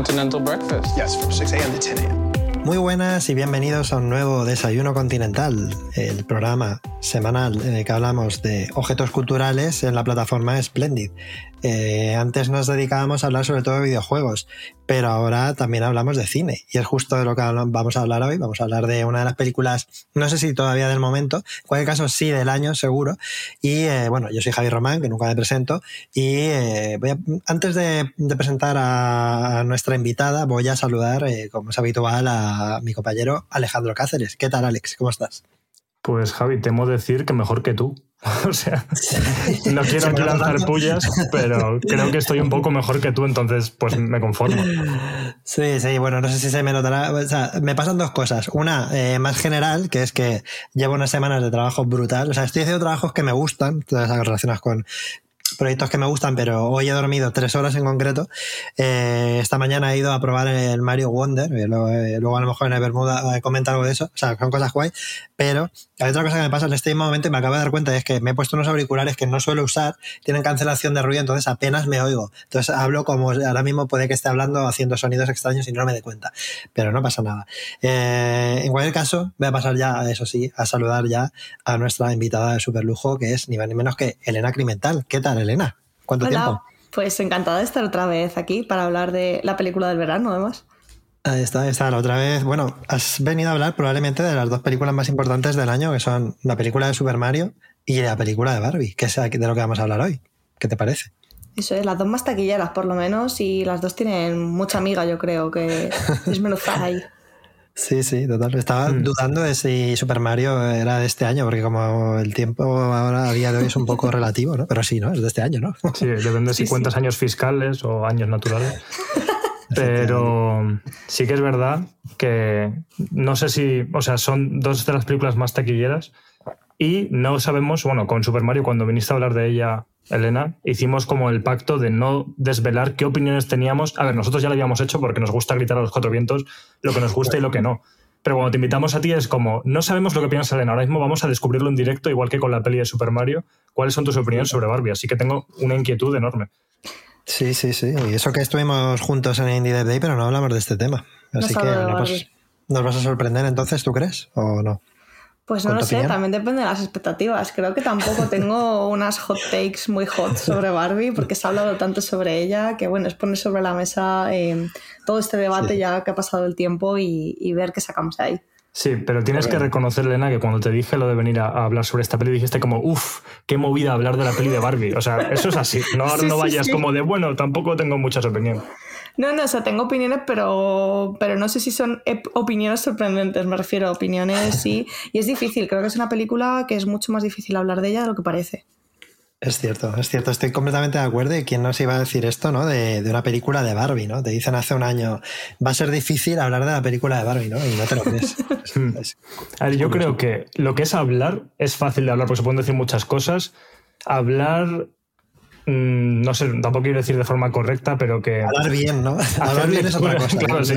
Continental breakfast. Yes, from 6 a.m. to 10 a.m. Muy buenas y bienvenidos a un nuevo Desayuno Continental, el programa semanal en el que hablamos de objetos culturales en la plataforma Splendid. Eh, antes nos dedicábamos a hablar sobre todo de videojuegos, pero ahora también hablamos de cine y es justo de lo que vamos a hablar hoy. Vamos a hablar de una de las películas, no sé si todavía del momento, en cualquier caso sí del año seguro. Y eh, bueno, yo soy Javi Román, que nunca me presento, y eh, voy a, antes de, presentar a nuestra invitada, voy a saludar, como es habitual, a mi compañero Alejandro Cáceres. ¿Qué tal, Alex? ¿Cómo estás? Pues Javi, temo decir que mejor que tú. O sea, no quiero aquí lanzar pullas, pero creo que estoy un poco mejor que tú, entonces pues me conformo. Sí, sí, bueno, no sé si se me notará. O sea, me pasan dos cosas. Una eh, más general, que es que llevo unas semanas de trabajo brutal. O sea, estoy haciendo trabajos que me gustan, todas las relacionadas con proyectos que me gustan, pero hoy he dormido tres horas en concreto. Eh, esta mañana he ido a probar el Mario Wonder, eh, luego, a lo mejor en el Bermuda he comentado algo de eso, o sea, son cosas guay, pero hay otra cosa que me pasa en este momento y me acabo de dar cuenta es que me he puesto unos auriculares que no suelo usar, tienen cancelación de ruido, entonces apenas me oigo. Entonces hablo como ahora mismo puede que esté hablando haciendo sonidos extraños y no me dé cuenta, pero no pasa nada. Eh, en cualquier caso, voy a pasar ya, eso sí, a saludar ya a nuestra invitada de super lujo, que es ni más ni menos que Elena Crimental. ¿Qué tal? Elena? ¿Cuánto Hola. tiempo? Pues encantada de estar otra vez aquí para hablar de la película del verano, además. Ahí está, ahí está, la otra vez. Bueno, has venido a hablar probablemente de las dos películas más importantes del año, que son la película de Super Mario y la película de Barbie, que es de lo que vamos a hablar hoy. ¿Qué te parece? Eso es, las dos más taquilleras por lo menos, y las dos tienen mucha amiga, yo creo, que desmenuzar ahí. Sí, sí, total. Estaba mm. dudando de si Super Mario era de este año, porque como el tiempo ahora a día de hoy es un poco relativo, ¿no? Pero sí, ¿no? Es de este año, ¿no? Sí, depende si sí, cuentas sí. años fiscales o años naturales. Pero sí que es verdad que no sé si, o sea, son dos de las películas más taquilleras y no sabemos, bueno, con Super Mario, cuando viniste a hablar de ella, Elena, hicimos como el pacto de no desvelar qué opiniones teníamos. A ver, nosotros ya lo habíamos hecho porque nos gusta gritar a los cuatro vientos lo que nos gusta y lo que no. Pero cuando te invitamos a ti es como, no sabemos lo que piensa Elena, ahora mismo vamos a descubrirlo en directo, igual que con la peli de Super Mario, cuáles son tus opiniones sobre Barbie. Así que tengo una inquietud enorme. Sí, sí, sí. Y eso que estuvimos juntos en Indie Dev Day, pero no hablamos de este tema. Así no que nos, vas, nos vas a sorprender entonces, ¿tú crees? ¿O no? Pues no lo sé, opinión? también depende de las expectativas. Creo que tampoco tengo unas hot takes muy hot sobre Barbie, porque se ha hablado tanto sobre ella que, bueno, es poner sobre la mesa eh, todo este debate sí. ya que ha pasado el tiempo y, y ver qué sacamos de ahí. Sí, pero tienes que reconocer, Elena, que cuando te dije lo de venir a, a, hablar sobre esta peli, dijiste como, uff, qué movida hablar de la peli de Barbie. O sea, eso es así. No, sí, no vayas sí, sí. como de, bueno, tampoco tengo muchas opiniones. No, no, o sea, tengo opiniones, pero, pero no sé si son opiniones sorprendentes, me refiero a opiniones, sí. Y es difícil, creo que es una película que es mucho más difícil hablar de ella de lo que parece. Es cierto, es cierto, estoy completamente de acuerdo. ¿Y quién nos iba a decir esto, no? De, de, una película de Barbie, ¿no? Te dicen hace un año, va a ser difícil hablar de la película de Barbie, ¿no? Y no te lo crees. es, a ver, yo creo que lo que es hablar es fácil de hablar porque se pueden decir muchas cosas. Hablar mmm, no sé, tampoco quiero decir de forma correcta, pero que. Hablar bien, ¿no? Hablar bien es otra cosa. Claro, sí.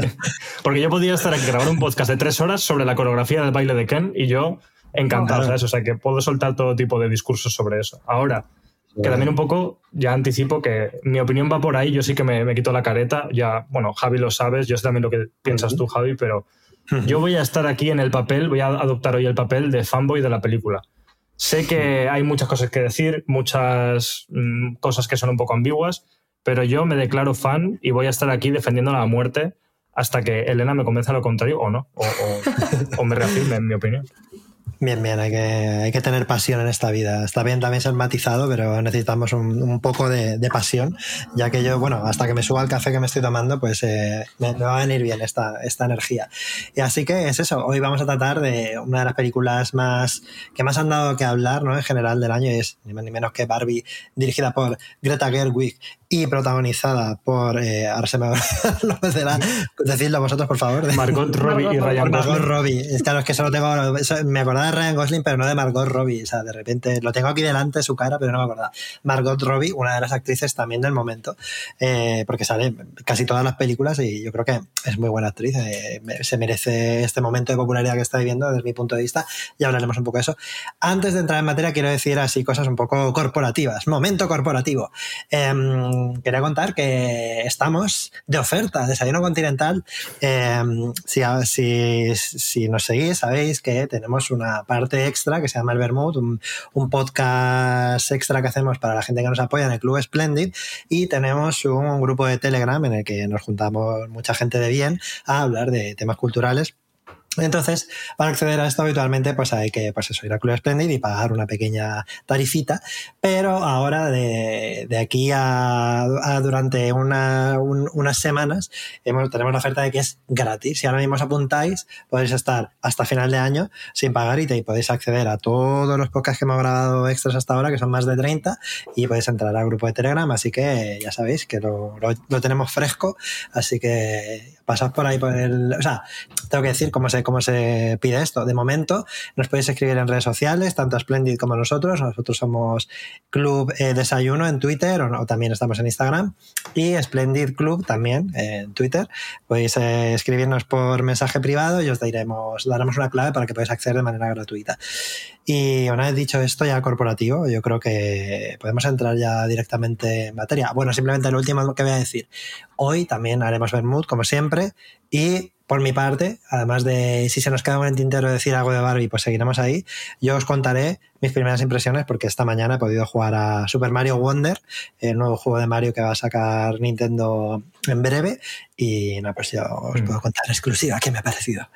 Porque yo podría estar aquí grabar un podcast de tres horas sobre la coreografía del baile de Ken y yo encantado, Claro. ¿sabes? O sea, que puedo soltar todo tipo de discursos sobre eso. Ahora, que también un poco, ya anticipo que mi opinión va por ahí, yo sí que me, me quito la careta, ya, bueno, Javi lo sabes, yo sé también lo que piensas tú, Javi, pero yo voy a estar aquí en el papel, voy a adoptar hoy el papel de fanboy de la película. Sé que hay muchas cosas que decir, muchas mm, cosas que son un poco ambiguas, pero yo me declaro fan y voy a estar aquí defendiendo la muerte hasta que Elena me convenza lo contrario o no, o, o me reafirme en mi opinión. Bien, bien, hay que, hay que tener pasión en esta vida. Está bien también ser matizado, pero necesitamos un, poco de, pasión, ya que yo, bueno, hasta que me suba el café que me estoy tomando, pues eh, me, va a venir bien esta, esta energía. Y así que es eso, hoy vamos a tratar de una de las películas más que más han dado que hablar, ¿no? En general del año, y es ni más ni menos que Barbie, dirigida por Greta Gerwig y protagonizada por, eh, ahora se me va a decidlo vosotros, por favor. Margot Robbie y Ryan Margot Robbie. Claro, es que solo tengo, me acordaba de Ryan Gosling, pero no de Margot Robbie. O sea, de repente lo tengo aquí delante su cara, pero no me acordaba. Margot Robbie, una de las actrices también del momento, eh, porque sale casi todas las películas y yo creo que es muy buena actriz. Eh, se merece este momento de popularidad que está viviendo desde mi punto de vista y hablaremos un poco de eso. Antes de entrar en materia, quiero decir así cosas un poco corporativas. Momento corporativo. Em, quería contar que estamos de oferta, Desayuno Continental. Em, si, si, si, nos seguís, sabéis que tenemos una parte extra que se llama El un, un, podcast extra que hacemos para la gente que nos apoya en el Club Splendid. Y tenemos un grupo de Telegram en el que nos juntamos mucha gente de bien a hablar de temas culturales entonces, para acceder a esto habitualmente, pues hay que pues eso, ir a Club Splendid y pagar una pequeña tarifita, pero ahora de, aquí a, durante una, unas semanas tenemos la oferta de que es gratis. Si ahora mismo os apuntáis, podéis estar hasta final de año sin pagar y, te, podéis acceder a todos los podcasts que hemos grabado extras hasta ahora, que son más de 30, y podéis entrar al grupo de Telegram, así que ya sabéis que lo, lo, lo tenemos fresco, así que pasad por ahí por el... O sea, tengo que decir cómo se, cómo se pide esto. De momento, nos podéis escribir en redes sociales, tanto a Splendid como nosotros. Nosotros somos Club eh, Desayuno en Twitter o, también estamos en Instagram. Y Splendid Club también en Twitter. Podéis eh, escribirnos por mensaje privado y os daremos, daremos una clave para que podáis acceder de manera gratuita. Y una vez dicho esto ya corporativo, yo creo que podemos entrar ya directamente en materia. Bueno, simplemente lo último que voy a decir. Hoy también haremos Bermud, como siempre, y por mi parte, además de si se nos queda un el tintero decir algo de Barbie, pues seguiremos ahí. Yo os contaré mis primeras impresiones porque esta mañana he podido jugar a Super Mario Wonder, el nuevo juego de Mario que va a sacar Nintendo en breve. Y no, pues yo os mm. puedo contar exclusiva qué me ha parecido.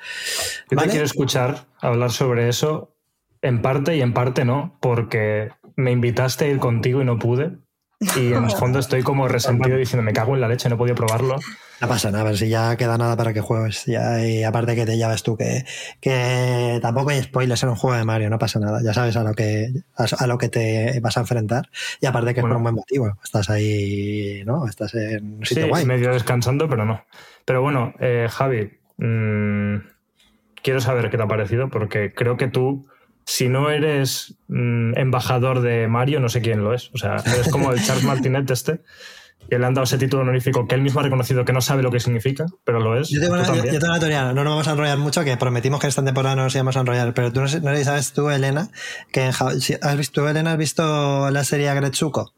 Yo te quiero escuchar hablar sobre eso en parte y en parte no, porque me invitaste a ir contigo y no pude. Y en el fondo estoy como resentido diciendo, me cago en la leche, no he podido probarlo. No pasa nada, a ver si ya queda nada para que juegues. Ya, y aparte que te llaves tú, que, que tampoco hay spoilers en un juego de Mario, no pasa nada. Ya sabes a lo que, a, lo que te vas a enfrentar. Y aparte que es por un buen motivo. Estás ahí, ¿no? Estás en un sitio sí, guay. medio descansando, pero no. Pero bueno, eh, Javi, mmm, quiero saber qué te ha parecido, porque creo que tú si no eres mmm, embajador de Mario, no sé quién lo es. O sea, eres como el Charles Martinet este, que le han dado ese título honorífico que él mismo ha reconocido que no sabe lo que significa, pero lo es. Yo tengo, una, yo, yo tengo una, teoría, no nos vamos a enrollar mucho, que prometimos que esta temporada no nos íbamos a enrollar, pero tú no, sabes tú, Elena, que en, has visto, tú, Elena, has visto la serie Agretsuko.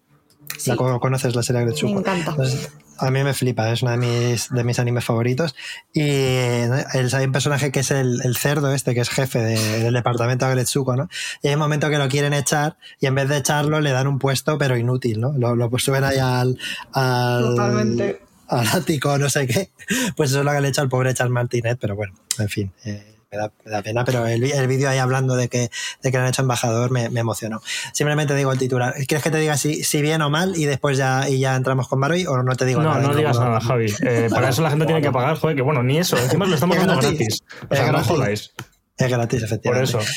Sí. ¿La conoces la serie Agretsuko? Me encanta. Pues, a mí me flipa, es uno de mis, de mis animes favoritos. Y hay un personaje que es el, el cerdo este, que es jefe de, del departamento de Agretsuko, ¿no? Y hay un momento que lo quieren echar y en vez de echarlo le dan un puesto, pero inútil, ¿no? Lo, lo suben ahí al, al, Totalmente. al ático, no sé qué. Pues eso es lo que le echa al pobre Charles Martinet, pero bueno, en fin. Eh, me da, me da, pena, pero el, el vídeo ahí hablando de que, de que lo han hecho embajador me, me, emocionó. Simplemente digo el titular. ¿Quieres que te diga si, si bien o mal y después ya, y ya entramos con Barbie o no te digo no, nada? No, no digas nada, Javi. Eh, para eso la gente tiene que pagar, joder, que bueno, ni eso. Encima lo estamos dando gratis. O sea, gratis. no jodáis. Es gratis, efectivamente. Por eso.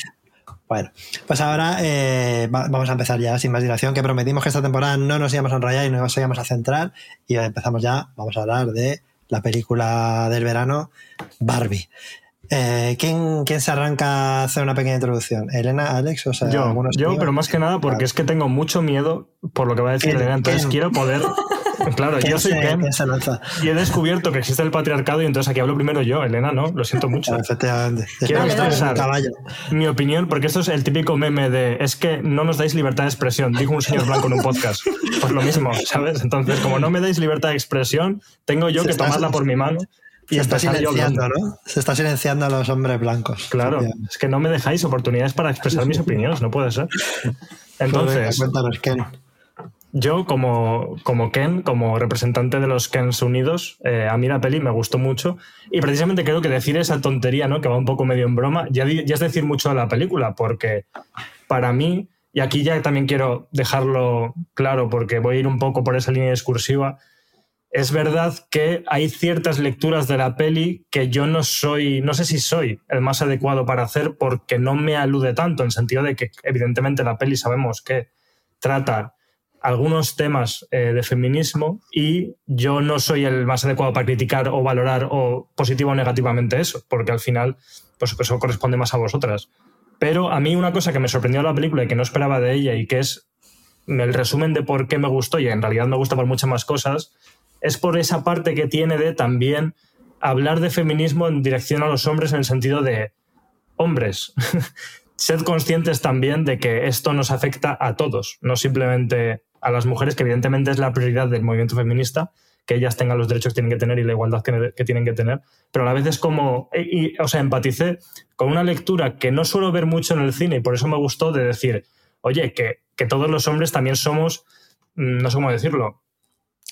Bueno, pues ahora eh, vamos a empezar ya sin más dilación, que prometimos que esta temporada no nos íbamos a enrollar y no nos íbamos a centrar. Y empezamos ya, vamos a hablar de la película del verano, Barbie. Eh, ¿quién, ¿quién, se arranca a hacer una pequeña introducción? ¿Elena, Alex? O sea, yo, yo pero más que nada porque claro. es que tengo mucho miedo por lo que va a decir Elena. Entonces quiero poder Claro, yo soy Ken. Y he descubierto que existe el patriarcado y entonces aquí hablo primero yo, Elena, ¿no? Lo siento mucho. efectivamente. Quiero expresar mi opinión, porque esto es el típico meme de es que no nos dais libertad de expresión, dijo un señor blanco en un podcast. Pues lo mismo, ¿sabes? Entonces, como no me dais libertad de expresión, tengo yo que tomarla por mi mano. Y está silenciando, ¿no? Se está silenciando a los hombres blancos. Claro, es que no me dejáis oportunidades para expresar mis opiniones, no puede ser. Entonces, cuéntanos, Ken. Yo, como, como Ken, como representante de los Kens Unidos, eh, a mí la peli me gustó mucho. Y precisamente creo que decir esa tontería, ¿no? Que va un poco medio en broma, ya, ya es decir mucho de la película, porque para mí, y aquí ya también quiero dejarlo claro, porque voy a ir un poco por esa línea discursiva, es verdad que hay ciertas lecturas de la peli que yo no soy, no sé si soy el más adecuado para hacer porque no me alude tanto, en sentido de que evidentemente la peli sabemos que trata algunos temas eh, de feminismo y yo no soy el más adecuado para criticar o valorar o positivo o negativamente eso, porque al final pues eso corresponde más a vosotras. Pero a mí una cosa que me sorprendió de la película y que no esperaba de ella y que es el resumen de por qué me gustó y en realidad me gusta por muchas más cosas, es por esa parte que tiene de también hablar de feminismo en dirección a los hombres en el sentido de hombres. Sed conscientes también de que esto nos afecta a todos, no simplemente a las mujeres, que evidentemente es la prioridad del movimiento feminista, que ellas tengan los derechos que tienen que tener y la igualdad que, tienen que tener, pero a la vez es como, y, o sea, empaticé con una lectura que no suelo ver mucho en el cine y por eso me gustó de decir, oye, que, que todos los hombres también somos, mm, no sé cómo decirlo,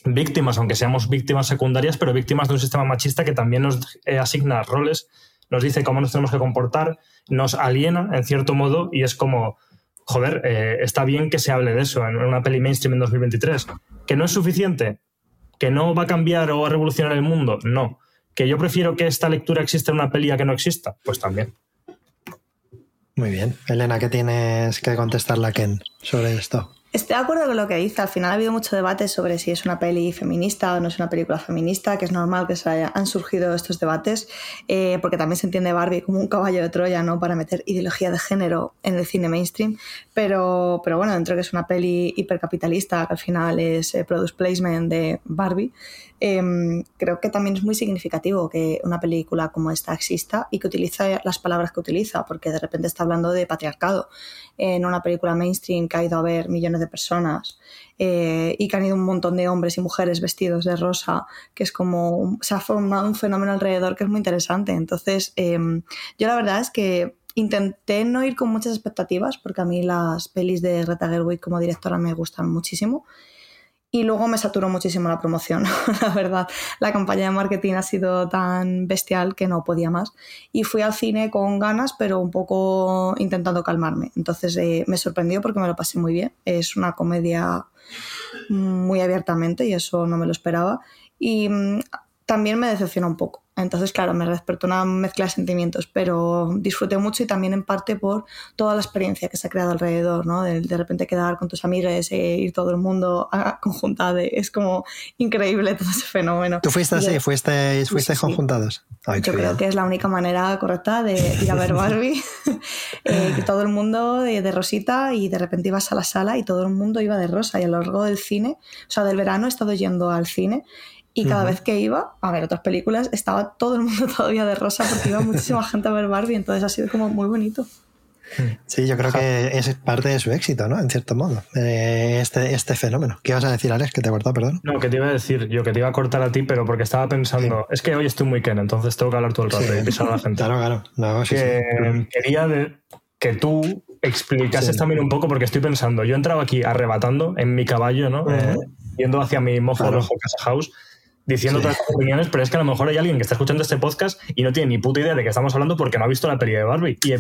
víctimas, aunque seamos víctimas secundarias, pero víctimas de un sistema machista que también nos eh, asigna roles, nos dice cómo nos tenemos que comportar, nos aliena en cierto modo y es como, joder, eh, está bien que se hable de eso en una peli mainstream en 2023. ¿Que no es suficiente? ¿Que no va a cambiar o a revolucionar el mundo? No. ¿Que yo prefiero que esta lectura exista en una peli a que no exista? Pues también. Muy bien. Elena, ¿qué tienes que contestarle a Ken sobre esto? Estoy de acuerdo con lo que dice. Al final ha habido mucho debate sobre si es una peli feminista o no es una película feminista, que es normal que se han surgido estos debates, eh, porque también se entiende Barbie como un caballo de Troya, ¿no? Para meter ideología de género en el cine mainstream. Pero, pero bueno, dentro de que es una peli hipercapitalista, que al final es eh, product placement de Barbie, Em, creo que también es muy significativo que una película como esta exista y que utiliza las palabras que utiliza, porque de repente está hablando de patriarcado en una película mainstream que ha ido a ver millones de personas eh, y que han ido un montón de hombres y mujeres vestidos de rosa, que es como se ha formado un fenómeno alrededor que es muy interesante. Entonces, em, yo la verdad es que intenté no ir con muchas expectativas, porque a mí las pelis de Greta Gerwig como directora me gustan muchísimo. Y luego me saturó muchísimo la promoción, la verdad. La campaña de marketing ha sido tan bestial que no podía más. Y fui al cine con ganas, pero un poco intentando calmarme. Entonces eh, me sorprendió porque me lo pasé muy bien. Es una comedia muy abiertamente y eso no me lo esperaba. Y mm, también me decepcionó un poco. Entonces, claro, me despertó una mezcla de sentimientos, pero disfruté mucho y también en parte por toda la experiencia que se ha creado alrededor, ¿no? De, de repente quedar con tus amigues e ir todo el mundo a conjuntar, es como increíble todo ese fenómeno. ¿Tú fuiste así? ¿Fuiste, fuiste conjuntados? Yo creo que es la única manera correcta de ir a ver Barbie, eh, que todo el mundo de, de, rosita y de repente ibas a la sala y todo el mundo iba de rosa y a lo largo del cine, o sea, del verano he estado yendo al cine y cada vez que iba a ver otras películas, estaba todo el mundo todavía de rosa porque iba muchísima gente a ver Barbie, entonces ha sido como muy bonito. Sí, yo creo que es parte de su éxito, ¿no? En cierto modo, eh, este, este fenómeno. ¿Qué ibas a decir, Alex? Que te he cortado, perdón. No, que te iba a decir yo, que te iba a cortar a ti, pero porque estaba pensando, es que hoy estoy muy Ken, entonces tengo que hablar todo el rato y pisar a la gente. Claro, claro. No, que quería que tú explicases también un poco, porque estoy pensando, yo he entrado aquí arrebatando en mi caballo, ¿no? Eh, yendo hacia mi mojo rojo Casa House diciendo todas las opiniones, pero es que a lo mejor hay alguien que está escuchando este podcast y no tiene ni puta idea de qué estamos hablando porque no ha visto la peli de Barbie. Y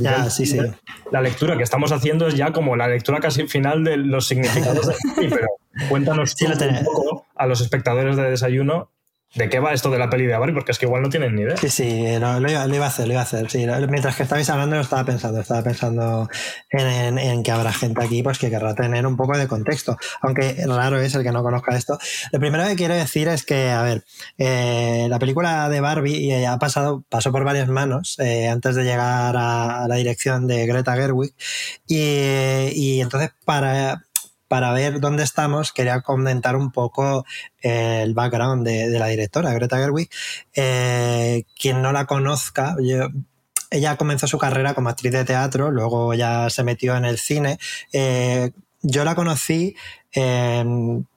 la lectura que estamos haciendo es ya como la lectura casi final de los significados de pero cuéntanos un poco a los espectadores de desayuno ¿De qué va esto de la peli de Barbie? Porque es que igual no tienen ni idea. Sí, sí, lo, iba, a hacer, lo iba a hacer. Mientras que estabais hablando, lo estaba pensando. Estaba pensando en, que habrá gente aquí pues, que querrá tener un poco de contexto. Aunque raro es el que no conozca esto. Lo primero que quiero decir es que, a ver, eh, la película de Barbie eh, ha pasado, pasó por varias manos eh, antes de llegar a, la dirección de Greta Gerwig. y entonces, para para ver dónde estamos, quería comentar un poco eh, el background de, la directora, Greta Gerwig. Eh, quien no la conozca, ella comenzó su carrera como actriz de teatro, luego ya se metió en el cine. Eh, yo la conocí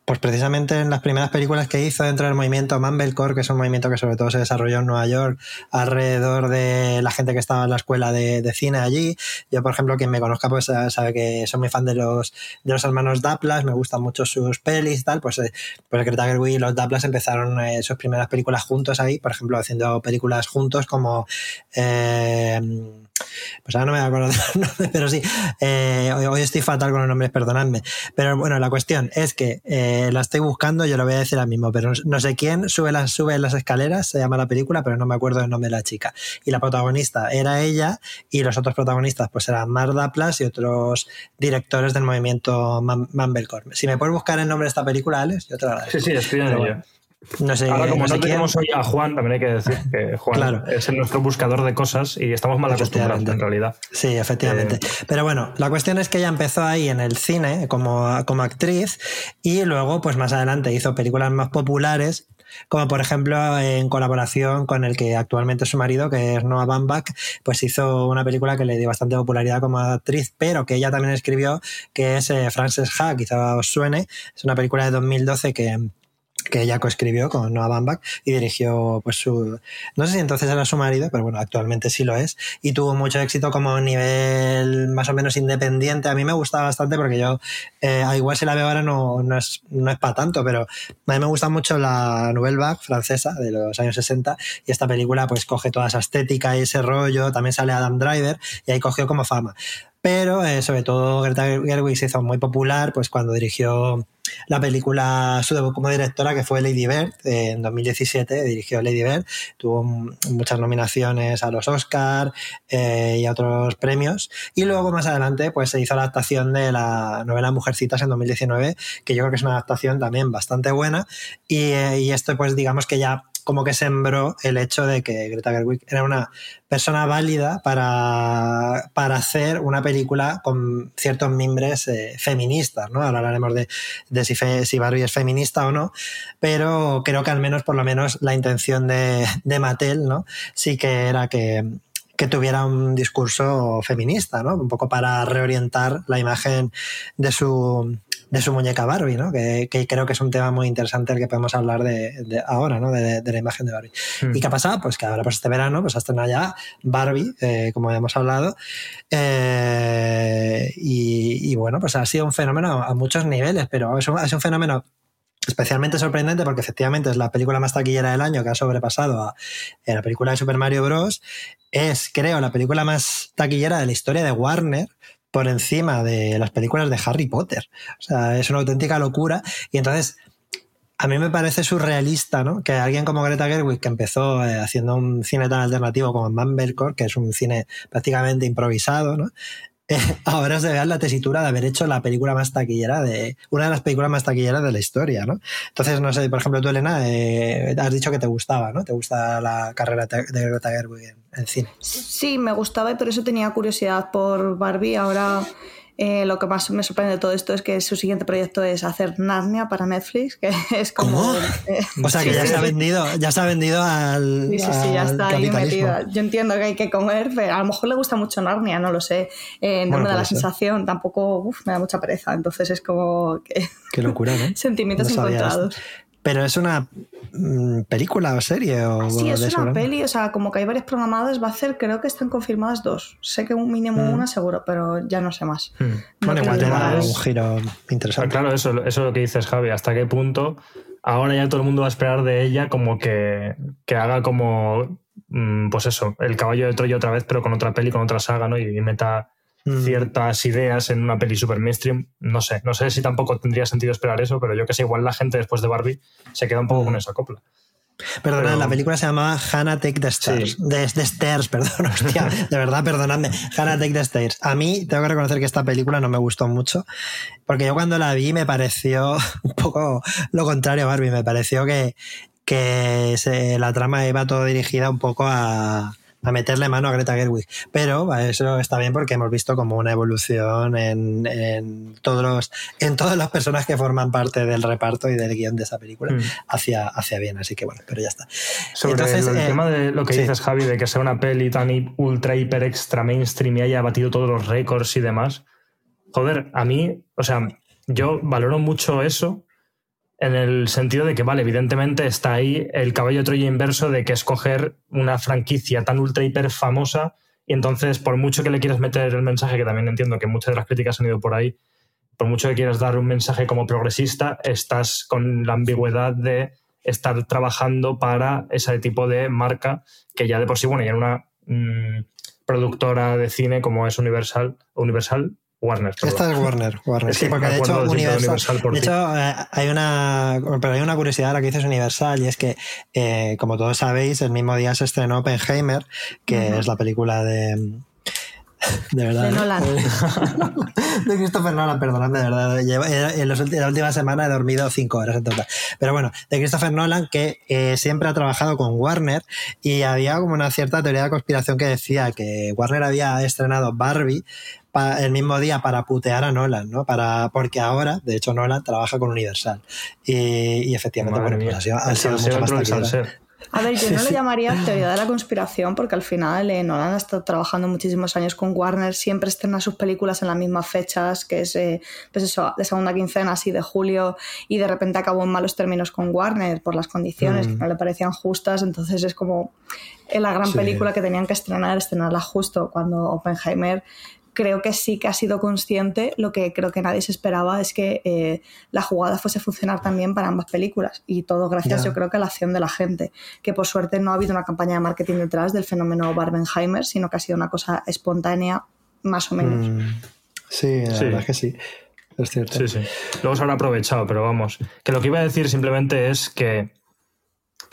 pues precisamente en las primeras películas que hizo dentro del movimiento Mumblecore, que es un movimiento que sobre todo se desarrolló en Nueva York alrededor de la gente que estaba en la escuela de, cine allí. Yo, por ejemplo, quien me conozca, pues sabe que soy muy fan de los, de los hermanos Daplas, me gustan mucho sus pelis y tal. Pues, eh, pues Gerwig y los Daplas empezaron eh, sus primeras películas juntos ahí, por ejemplo, haciendo películas juntos como... Eh, pues ahora no me acuerdo los nombres, pero sí, eh, hoy, estoy fatal con los nombres, perdonadme. Pero bueno, la cuestión es que eh, la estoy buscando, yo lo voy a decir ahora mismo, pero no sé quién sube las, sube las escaleras, se llama la película, pero no me acuerdo el nombre de la chica. Y la protagonista era ella y los otros protagonistas pues eran Marda Plus y otros directores del movimiento Mumblecore. Si me puedes buscar el nombre de esta película, Alex, yo te lo agradezco. Sí, sí, estoy en ello. No sé, Ahora, como no, tenemos hoy a Juan, también hay que decir que Juan es nuestro buscador de cosas y estamos mal acostumbrados en realidad. Sí, efectivamente. Eh, Pero bueno, la cuestión es que ella empezó ahí en el cine como, como actriz y luego, pues más adelante hizo películas más populares como por ejemplo en colaboración con el que actualmente es su marido, que es Noah Baumbach, pues hizo una película que le dio bastante popularidad como actriz, pero que ella también escribió, que es eh, Frances Ha, quizá os suene, es una película de 2012 que que ella coescribió con Noah Baumbach y dirigió pues su no sé si entonces era su marido pero bueno actualmente sí lo es y tuvo mucho éxito como nivel más o menos independiente. A mí me gustaba bastante porque yo eh, igual si la veo ahora no, no es no es para tanto pero a mí me gusta mucho la Nouvelle Vague francesa de los años 60 y esta película pues coge toda esa estética y ese rollo. También sale Adam Driver y ahí cogió como fama. Pero eh, sobre todo Greta Gerwig se hizo muy popular pues cuando dirigió la película, su debut como directora, que fue Lady Bird, en 2017, dirigió Lady Bird, tuvo muchas nominaciones a los Oscars eh, y a otros premios, y luego más adelante pues se hizo la adaptación de la novela Mujercitas en 2019, que yo creo que es una adaptación también bastante buena, y, eh, y esto pues digamos que ya como que sembró el hecho de que Greta Gerwig era una persona válida para, para hacer una película con ciertos mimbres eh, feministas, ¿no? Ahora hablaremos de, de si, si, Barbie es feminista o no, pero creo que al menos, por lo menos, la intención de, de Mattel, ¿no? Sí que era que, que tuviera un discurso feminista, ¿no? Un poco para reorientar la imagen de su, de su muñeca Barbie, ¿no? Que, creo que es un tema muy interesante el que podemos hablar de, ahora, ¿no? De, la imagen de Barbie. Hmm. ¿Y qué ha pasado? Pues que ahora, pues este verano, pues hasta ya Barbie, eh, como hemos hablado, eh, y, bueno, pues ha sido un fenómeno a muchos niveles, pero es un, un fenómeno especialmente sorprendente porque efectivamente es la película más taquillera del año que ha sobrepasado a, la película de Super Mario Bros. Es, creo, la película más taquillera de la historia de Warner por encima de las películas de Harry Potter. O sea, es una auténtica locura. Y entonces, a mí me parece surrealista, ¿no? Que alguien como Greta Gerwig, que empezó eh, haciendo un cine tan alternativo como Mumblecore, que es un cine prácticamente improvisado, ¿no? ahora se vea la tesitura de haber hecho la película más taquillera de una de las películas más taquilleras de la historia, ¿no? Entonces, no sé, por ejemplo, tú, Elena, eh, has dicho que te gustaba, ¿no? ¿Te gusta la carrera de Greta Gerwig en, cine? Sí, me gustaba y por eso tenía curiosidad por Barbie. Ahora eh, lo que más me sorprende de todo esto es que su siguiente proyecto es hacer Narnia para Netflix, que es como... ¿Cómo? Eh, o sea, que ya ha vendido, ya ha vendido al Sí, sí, sí, ya está ahí metida. Yo entiendo que hay que comer, pero a lo mejor le gusta mucho Narnia, no lo sé. Eh, no me da la sensación, tampoco me da mucha pereza, entonces es como... Que... Qué locura, ¿no? Sentimientos encontrados. Pero es una mm, película o serie o Sí, es una peli, o sea, como que hay varias programadas, va a hacer, creo que están confirmadas dos. Sé que un mínimo mm. una seguro, pero ya no sé más. Mm. bueno, igual te da un giro interesante. claro, eso, eso es lo que dices, Javi, hasta qué punto ahora ya todo el mundo va a esperar de ella como que, que haga como, pues eso, el caballo de Troya otra vez, pero con otra peli, con otra saga, ¿no? Y, meta. Ciertas ideas en una peli super mainstream. No sé, no sé si tampoco tendría sentido esperar eso, pero yo que sé, igual la gente después de Barbie se queda un poco mm. con esa copla. Perdona, la película se llamaba Hannah Take the Stairs. De, Stairs, perdón, hostia, de verdad, perdonadme. Hannah Take the Stairs. A mí tengo que reconocer que esta película no me gustó mucho, porque yo cuando la vi me pareció un poco lo contrario a Barbie, me pareció que, que la trama iba todo dirigida un poco a, a meterle mano a Greta Gerwig. Pero eso está bien porque hemos visto como una evolución en, todos los, en todas las personas que forman parte del reparto y del guion de esa película mm. hacia, hacia bien. Así que bueno, pero ya está. Sobre el, eh, tema de lo que dices, Javi, de que sea una peli tan ultra, hiper, extra mainstream y haya batido todos los récords y demás. Joder, a mí, o sea, yo valoro mucho eso en el sentido de que, vale, evidentemente está ahí el caballo de Troya inverso de que escoger una franquicia tan ultra hiper famosa y entonces por mucho que le quieras meter el mensaje, que también entiendo que muchas de las críticas han ido por ahí, por mucho que quieras dar un mensaje como progresista, estás con la ambigüedad de estar trabajando para ese tipo de marca que ya de por sí, bueno, ya en una mm, productora de cine como es Universal, Universal Warner. Esta es Warner, Warner. sí, porque de hecho, Universal, de hecho eh, hay una, pero hay una curiosidad la que dices Universal y es que, eh, como todos sabéis, el mismo día se estrenó Oppenheimer, que es la película de de verdad. De Nolan. de Christopher Nolan, perdonadme, de verdad. En, la última semana he dormido cinco horas en total. Pero bueno, de Christopher Nolan, que eh, siempre ha trabajado con Warner y había como una cierta teoría de conspiración que decía que Warner había estrenado Barbie el mismo día para putear a Nolan, ¿no? Para, porque ahora, de hecho, Nolan trabaja con Universal. Y, efectivamente, bueno, pues ha sido, ha sido mucho más a ver, yo no lo llamaría teoría de la conspiración porque al final eh, Nolan ha estado trabajando muchísimos años con Warner, siempre estrena sus películas en las mismas fechas, que es eh, pues eso, de segunda quincena, así de julio, y de repente acabó en malos términos con Warner por las condiciones que mm. no le parecían justas, entonces es como eh, la gran película que tenían que estrenar, estrenarla justo cuando Oppenheimer creo que sí que ha sido consciente. Lo que creo que nadie se esperaba es que eh, la jugada fuese a funcionar también para ambas películas. Y todo gracias, yo creo que a la acción de la gente. Que por suerte no ha habido una campaña de marketing detrás del fenómeno Barbenheimer, sino que ha sido una cosa espontánea, más o menos. Mm, sí, la verdad es que sí. Es cierto. Sí, sí. Luego se habrá aprovechado, pero vamos. Que lo que iba a decir simplemente es que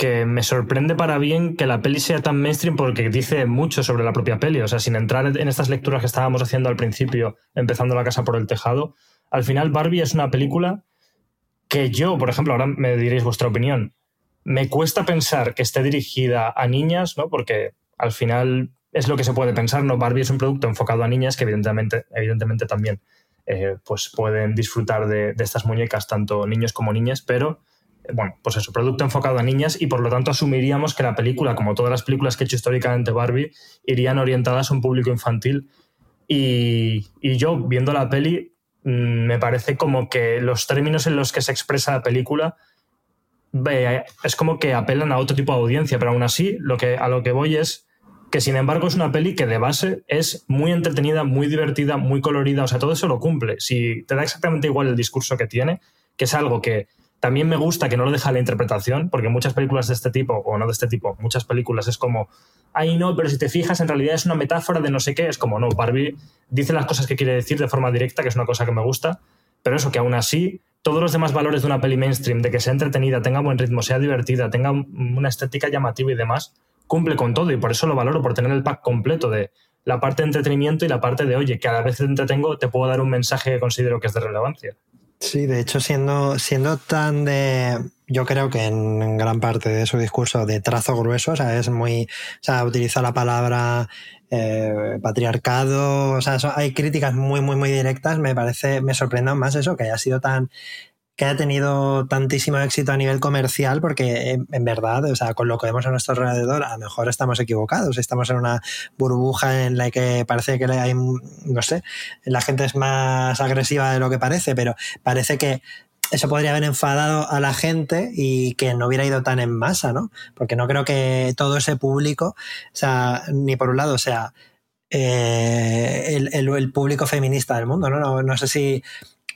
que me sorprende para bien que la peli sea tan mainstream porque dice mucho sobre la propia peli. O sea, sin entrar en estas lecturas que estábamos haciendo al principio, empezando la casa por el tejado, al final Barbie es una película que yo, por ejemplo, ahora me diréis vuestra opinión, me cuesta pensar que esté dirigida a niñas, ¿no? Porque al final es lo que se puede pensar, ¿no? Barbie es un producto enfocado a niñas que evidentemente, evidentemente también eh, pues pueden disfrutar de, de estas muñecas, tanto niños como niñas, pero bueno, pues eso, producto enfocado a niñas y por lo tanto asumiríamos que la película, como todas las películas que he hecho históricamente Barbie, irían orientadas a un público infantil. Y, yo, viendo la peli, mm, me parece como que los términos en los que se expresa la película es como que apelan a otro tipo de audiencia, pero aún así lo que, a lo que voy es que sin embargo es una peli que de base es muy entretenida, muy divertida, muy colorida, o sea, todo eso lo cumple. Si te da exactamente igual el discurso que tiene, que es algo que también me gusta que no lo deja la interpretación, porque muchas películas de este tipo, o no de este tipo, muchas películas es como, ay no, pero si te fijas, en realidad es una metáfora de no sé qué, es como, no, Barbie dice las cosas que quiere decir de forma directa, que es una cosa que me gusta, pero eso, que aún así, todos los demás valores de una peli mainstream, de que sea entretenida, tenga buen ritmo, sea divertida, tenga una estética llamativa y demás, cumple con todo, y por eso lo valoro, por tener el pack completo de la parte de entretenimiento y la parte de, oye, cada vez que te entretengo te puedo dar un mensaje que considero que es de relevancia. Sí, de hecho, siendo, siendo tan de. Yo creo que en gran parte de su discurso de trazo grueso, o sea, es muy. O sea, utiliza la palabra eh, patriarcado, o sea, hay críticas muy, muy, muy directas. Me parece, me sorprende más eso, que haya sido tan, que haya tenido tantísimo éxito a nivel comercial, porque en, verdad, o sea, con lo que vemos a nuestro alrededor, a lo mejor estamos equivocados, estamos en una burbuja en la que parece que hay, no sé, la gente es más agresiva de lo que parece, pero parece que eso podría haber enfadado a la gente y que no hubiera ido tan en masa, ¿no? Porque no creo que todo ese público, o sea, ni por un lado, o sea, eh, el, el, público feminista del mundo, ¿no? No, no sé si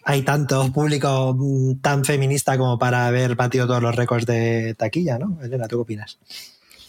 hay tanto público mm, tan feminista como para haber batido todos los récords de taquilla, ¿no? Elena, ¿tú qué opinas?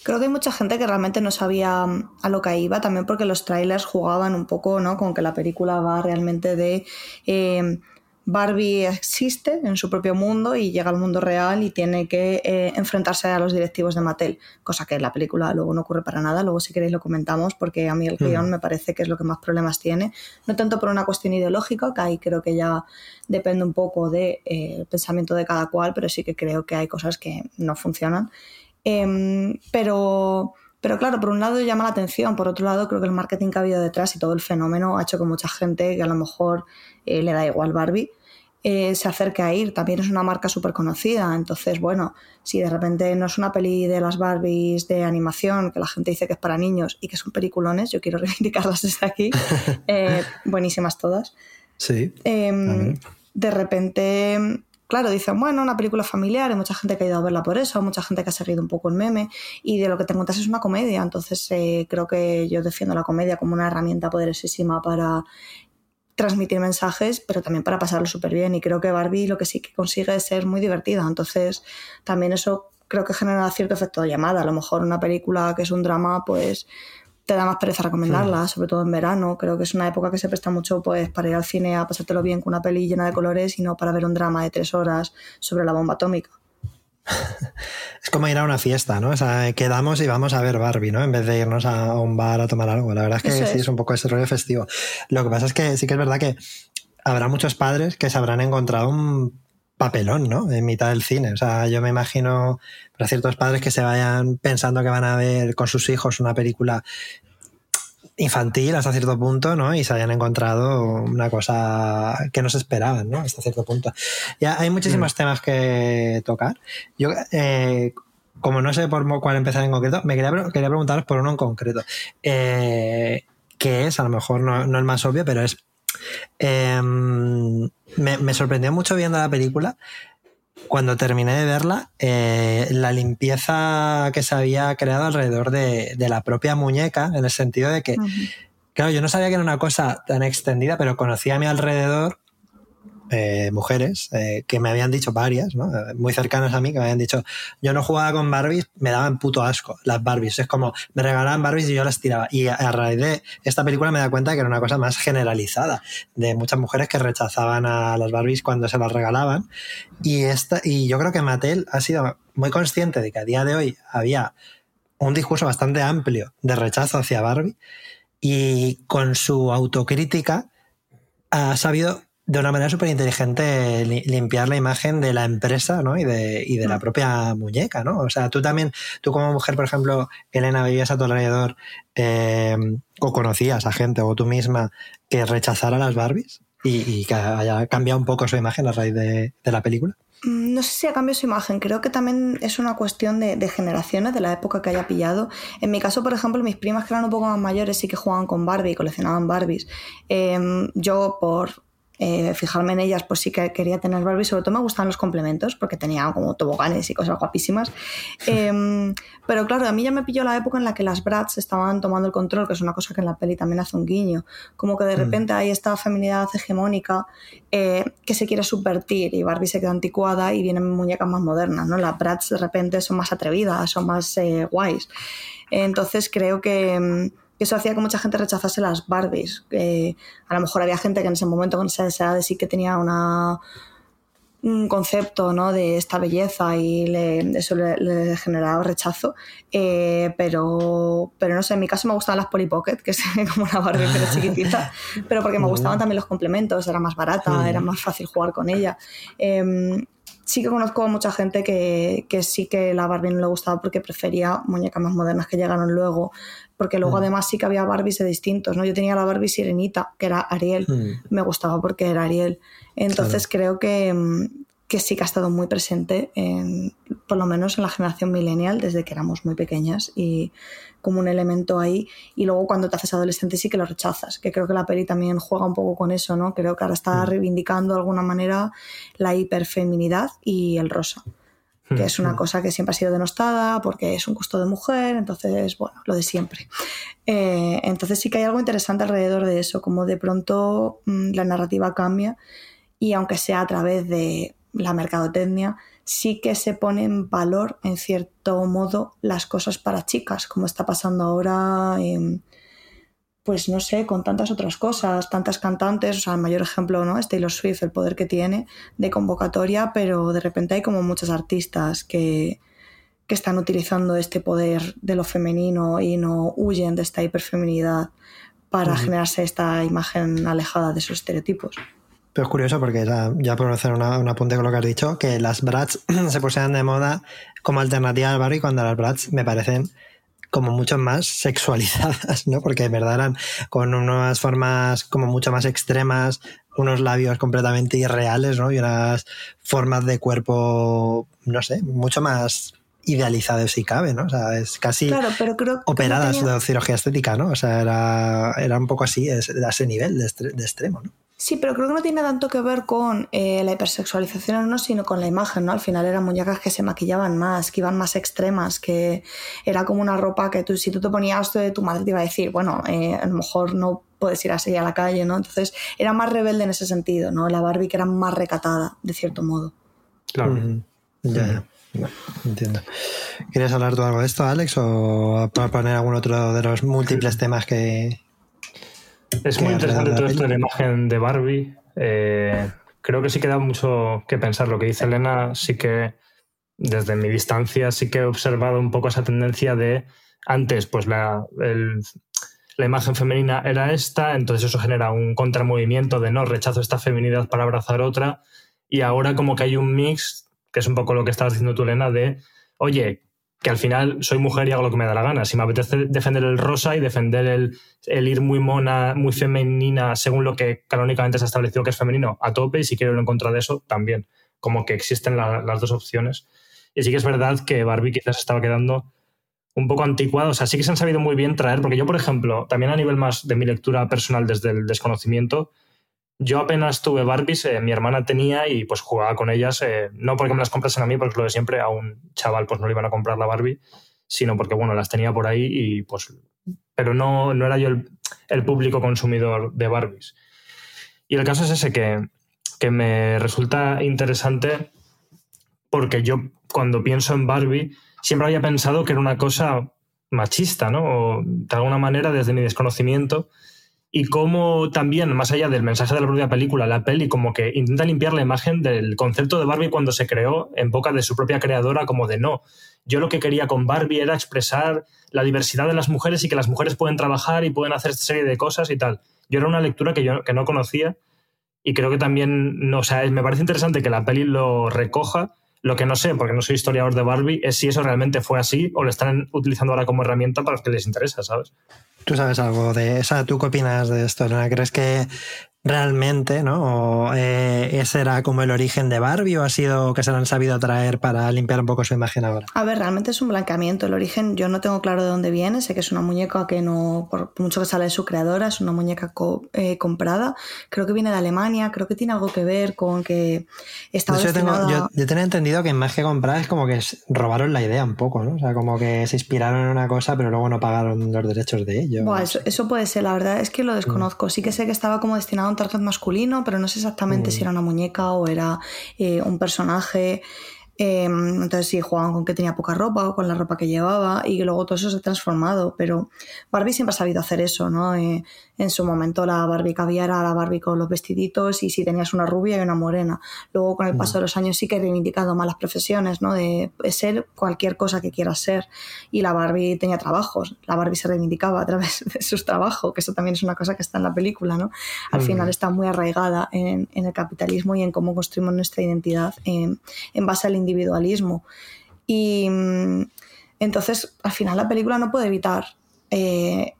Creo que hay mucha gente que realmente no sabía mm, a lo que iba, también porque los trailers jugaban un poco, ¿no? Con que la película va realmente de eh, Barbie existe en su propio mundo y llega al mundo real y tiene que eh, enfrentarse a los directivos de Mattel, cosa que en la película luego no ocurre para nada, luego si queréis lo comentamos porque a mí el hmm. guion me parece que es lo que más problemas tiene, no tanto por una cuestión ideológica, que ahí creo que ya depende un poco del de, eh, pensamiento de cada cual, pero sí que creo que hay cosas que no funcionan. Em, pero Pero claro, por un lado llama la atención, por otro lado creo que el marketing que ha habido detrás y todo el fenómeno ha hecho que mucha gente que a lo mejor eh, le da igual Barbie, eh, se acerque a ir. También es una marca súper conocida, entonces bueno, si de repente no es una peli de las Barbies de animación, que la gente dice que es para niños y que son peliculones, yo quiero reivindicarlas desde aquí, eh, buenísimas todas. Sí. Em, de repente claro, dicen, bueno, una película familiar, hay mucha gente que ha ido a verla por eso, mucha gente que ha seguido un poco el meme, y de lo que te encuentras es una comedia, entonces eh, creo que yo defiendo la comedia como una herramienta poderosísima para transmitir mensajes, pero también para pasarlo súper bien, y creo que Barbie lo que sí que consigue es ser muy divertida, entonces también eso creo que genera cierto efecto de llamada, a lo mejor una película que es un drama, pues te da más pereza recomendarla, sobre todo en verano. Creo que es una época que se presta mucho pues, para ir al cine a pasártelo bien con una peli llena de colores y no para ver un drama de tres horas sobre la bomba atómica. Es como ir a una fiesta, ¿no? O sea, quedamos y vamos a ver Barbie, ¿no? En vez de irnos a un bar a tomar algo. La verdad es que sí, es un poco ese rollo festivo. Lo que pasa es que sí que es verdad que habrá muchos padres que se habrán encontrado un papelón, ¿no? En mitad del cine. O sea, yo me imagino para ciertos padres que se vayan pensando que van a ver con sus hijos una película infantil hasta cierto punto, ¿no? Y se hayan encontrado una cosa que no se esperaban, ¿no? Hasta cierto punto. Ya hay muchísimos mm. temas que tocar. Yo, eh, como no sé por cuál empezar en concreto, me quería, quería preguntaros por uno en concreto. Eh, que es, a lo mejor no, no el más obvio, pero es Em, me, sorprendió mucho viendo la película. Cuando terminé de verla, eh, la limpieza que se había creado alrededor de, la propia muñeca, en el sentido de que, claro, yo no sabía que era una cosa tan extendida, pero conocía a mi alrededor eh, mujeres eh, que me habían dicho varias, ¿no? muy cercanas a mí, que me habían dicho, yo no jugaba con Barbies, me daban puto asco las Barbies. Es como, me regalaban Barbies y yo las tiraba. Y a, raíz de esta película me da cuenta que era una cosa más generalizada, de muchas mujeres que rechazaban a las Barbies cuando se las regalaban. Y, esta, y yo creo que Mattel ha sido muy consciente de que a día de hoy había un discurso bastante amplio de rechazo hacia Barbie y con su autocrítica ha sabido de una manera súper inteligente limpiar la imagen de la empresa ¿no? y, de, y de la mm. propia muñeca, ¿no? O sea, tú también, tú como mujer, por ejemplo, Elena, veías a tu alrededor eh, o conocías a gente o tú misma que rechazara las Barbies y, que haya cambiado un poco su imagen a raíz de, la película. Mm, no sé si ha cambiado su imagen, creo que también es una cuestión de, generaciones, de la época que haya pillado. En mi caso, por ejemplo, mis primas que eran un poco más mayores sí que jugaban con Barbie y coleccionaban Barbies. Em, yo, por eh, fijarme en ellas, pues sí que quería tener Barbie. Sobre todo me gustaban los complementos, porque tenía como toboganes y cosas guapísimas. Em, pero claro, a mí ya me pilló la época en la que las Brats estaban tomando el control, que es una cosa que en la peli también hace un guiño. Como que de mm. repente hay esta feminidad hegemónica eh, que se quiere subvertir y Barbie se queda anticuada y vienen muñecas más modernas, ¿no? Las Brats de repente son más atrevidas, son más eh, guays. Entonces creo que em, eso hacía que mucha gente rechazase las Barbies. a lo mejor había gente que en ese momento, con esa edad, sí que tenía una, un concepto ¿no? de esta belleza y eso le, generaba rechazo. Eh, pero, pero no sé, en mi caso me gustaban las Polly Pocket, que es como una Barbie pero chiquitita, pero porque me gustaban también los complementos, era más barata, era más fácil jugar con ella. Em, sí que conozco a mucha gente que, que, sí que la Barbie no le gustaba porque prefería muñecas más modernas que llegaron luego, porque luego mm. además sí que había Barbies de distintos, ¿no? Yo tenía la Barbie Sirenita, que era Ariel, mm. me gustaba porque era Ariel. Entonces creo que, mm, que, sí que ha estado muy presente, en, por lo menos en la generación millennial, desde que éramos muy pequeñas y como un elemento ahí. Y luego cuando te haces adolescente sí que lo rechazas, que creo que la peli también juega un poco con eso, ¿no? Creo que ahora está reivindicando de alguna manera la hiperfeminidad y el rosa que es una cosa que siempre ha sido denostada porque es un gusto de mujer, entonces, bueno, lo de siempre. Eh, entonces sí que hay algo interesante alrededor de eso, como de pronto mm, la narrativa cambia y aunque sea a través de la mercadotecnia, sí que se pone en valor, en cierto modo, las cosas para chicas, como está pasando ahora en pues no sé, con tantas otras cosas, tantas cantantes, o sea, el mayor ejemplo, ¿no? Es Taylor Swift, el poder que tiene de convocatoria, pero de repente hay como muchos artistas que, están utilizando este poder de lo femenino y no huyen de esta hiperfeminidad para generarse esta imagen alejada de esos estereotipos. Pero es curioso porque ya, por hacer una, un apunte con lo que has dicho, que las brats se pusieron de moda como alternativa al Barbie cuando las brats me parecen como mucho más sexualizadas, ¿no? Porque en verdad eran con unas formas como mucho más extremas, unos labios completamente irreales, ¿no? Y unas formas de cuerpo, no sé, mucho más idealizadas si cabe, ¿no? O sea, es casi operadas de cirugía estética, ¿no? O sea, era, era un poco así, a ese nivel de, de extremo, ¿no? Sí, pero creo que no tiene tanto que ver con eh, la hipersexualización o no, sino con la imagen, ¿no? Al final eran muñecas que se maquillaban más, que iban más extremas, que era como una ropa que tú, si tú te ponías, tu madre te iba a decir, bueno, eh, a lo mejor no puedes ir así a la calle, ¿no? Entonces era más rebelde en ese sentido, ¿no? La Barbie que era más recatada, de cierto modo. Claro. Ya, entiendo. ¿Quieres hablar tú algo de esto, Alex? ¿O poner algún otro de los múltiples temas que, es muy interesante todo esto de la imagen de Barbie. Eh, creo que sí queda mucho que pensar. Lo que dice Elena, sí que desde mi distancia sí que he observado un poco esa tendencia de antes, pues la, la imagen femenina era esta, entonces eso genera un contramovimiento de no, rechazo esta feminidad para abrazar otra, y ahora como que hay un mix, que es un poco lo que estabas diciendo tú, Elena, de, oye, que al final soy mujer y hago lo que me da la gana. Si me apetece defender el rosa y defender el, ir muy mona, muy femenina, según lo que canónicamente se ha establecido que es femenino, a tope, y si quiero ir en contra de eso, también. Como que existen las dos opciones. Y sí que es verdad que Barbie quizás estaba quedando un poco anticuado. O sea, sí que se han sabido muy bien traer, porque yo, por ejemplo, también a nivel más de mi lectura personal desde el desconocimiento, yo apenas tuve Barbies, eh, mi hermana tenía y pues jugaba con ellas, eh, no porque me las comprasen a mí, porque lo de siempre, a un chaval pues no le iban a comprar la Barbie, sino porque bueno, las tenía por ahí y pues... Pero no, no era yo el, público consumidor de Barbies. Y el caso es ese que, que me resulta interesante porque yo cuando pienso en Barbie siempre había pensado que era una cosa machista, ¿no? De alguna manera desde mi desconocimiento y cómo también, más allá del mensaje de la propia película, la peli como que intenta limpiar la imagen del concepto de Barbie cuando se creó en boca de su propia creadora como de no. Yo lo que quería con Barbie era expresar la diversidad de las mujeres y que las mujeres pueden trabajar y pueden hacer esta serie de cosas y tal. Yo era una lectura que yo que no conocía y creo que también, no, o sea, me parece interesante que la peli lo recoja. Lo que no sé, porque no soy historiador de Barbie, es si eso realmente fue así o lo están utilizando ahora como herramienta para los que les interesa, ¿sabes? Tú sabes algo de esa. ¿Tú qué opinas de esto? ¿Crees que realmente, ¿no? Eh, ¿Ese era como el origen de Barbie o ha sido que se lo han sabido traer para limpiar un poco su imagen ahora? A ver, realmente es un blanqueamiento. El origen yo no tengo claro de dónde viene. Sé que es una muñeca que no, por mucho que sale de su creadora, es una muñeca eh, comprada. Creo que viene de Alemania. Creo que tiene algo que ver con que estaba yo, yo, tenía entendido que más que comprar es como que robaron la idea un poco, ¿no? O sea, como que se inspiraron en una cosa pero luego no pagaron los derechos de ello. eso, puede ser, la verdad es que lo desconozco. Sí que sé que estaba como destinado a target masculino, pero no sé exactamente si mm. era una muñeca o era eh, un personaje. Em, entonces sí, jugaban con que tenía poca ropa o con la ropa que llevaba y luego todo eso se ha transformado. Pero Barbie siempre ha sabido hacer eso, ¿no? Eh, en su momento la Barbie había era la Barbie con los vestiditos y si tenías una rubia y una morena. Luego con el paso de los años sí que he reivindicado más las profesiones, ¿no? De ser cualquier cosa que quieras ser. Y la Barbie tenía trabajos. La Barbie se reivindicaba a través de sus trabajos, que eso también es una cosa que está en la película, ¿no? Al final está muy arraigada en, el capitalismo y en cómo construimos nuestra identidad en, en base al individualismo. Y mm, entonces, al final la película no puede evitar eh,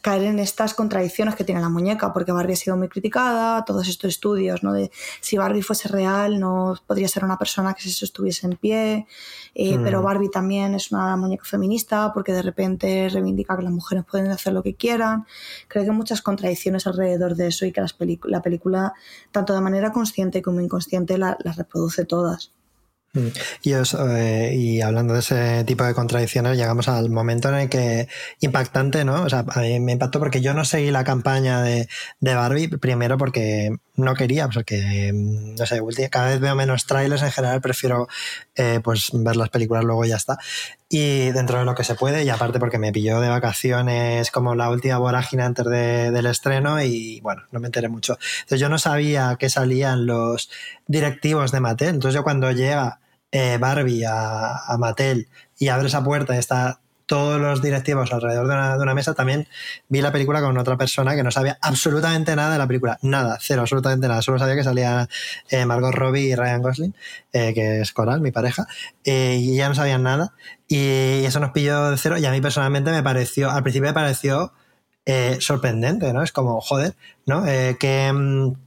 caer en estas contradicciones que tiene la muñeca, porque Barbie ha sido muy criticada, todos estos estudios, ¿no? De si Barbie fuese real, no podría ser una persona que se sostuviese en pie, eh, mm. pero Barbie también es una muñeca feminista porque de repente reivindica que las mujeres pueden hacer lo que quieran. Creo que hay muchas contradicciones alrededor de eso y que la película, tanto de manera consciente como inconsciente, las reproduce todas. Y, eh, y, hablando de ese tipo de contradicciones, llegamos al momento en el que impactante, ¿no? O sea, a mí me impactó porque yo no seguí la campaña de, de Barbie, primero porque no quería, porque, no sé, cada vez veo menos trailers, en general prefiero eh, pues ver las películas luego y ya está. Y dentro de lo que se puede, y aparte porque me pilló de vacaciones como la última vorágine antes del estreno y bueno, no me enteré mucho. Entonces yo no sabía que salían los directivos de Mattel, entonces yo cuando llega eh, Barbie a, Mattel y abre esa puerta y está todos los directivos alrededor de una, mesa, también vi la película con otra persona que no sabía absolutamente nada de la película. Nada, cero, absolutamente nada. Solo sabía que salía eh, Margot Robbie y Ryan Gosling, eh, que es Coral, mi pareja, y ya no sabían nada. Y eso nos pilló de cero. Y a mí personalmente me pareció, al principio me pareció sorprendente, ¿no? Es como, joder, ¿no? que mm,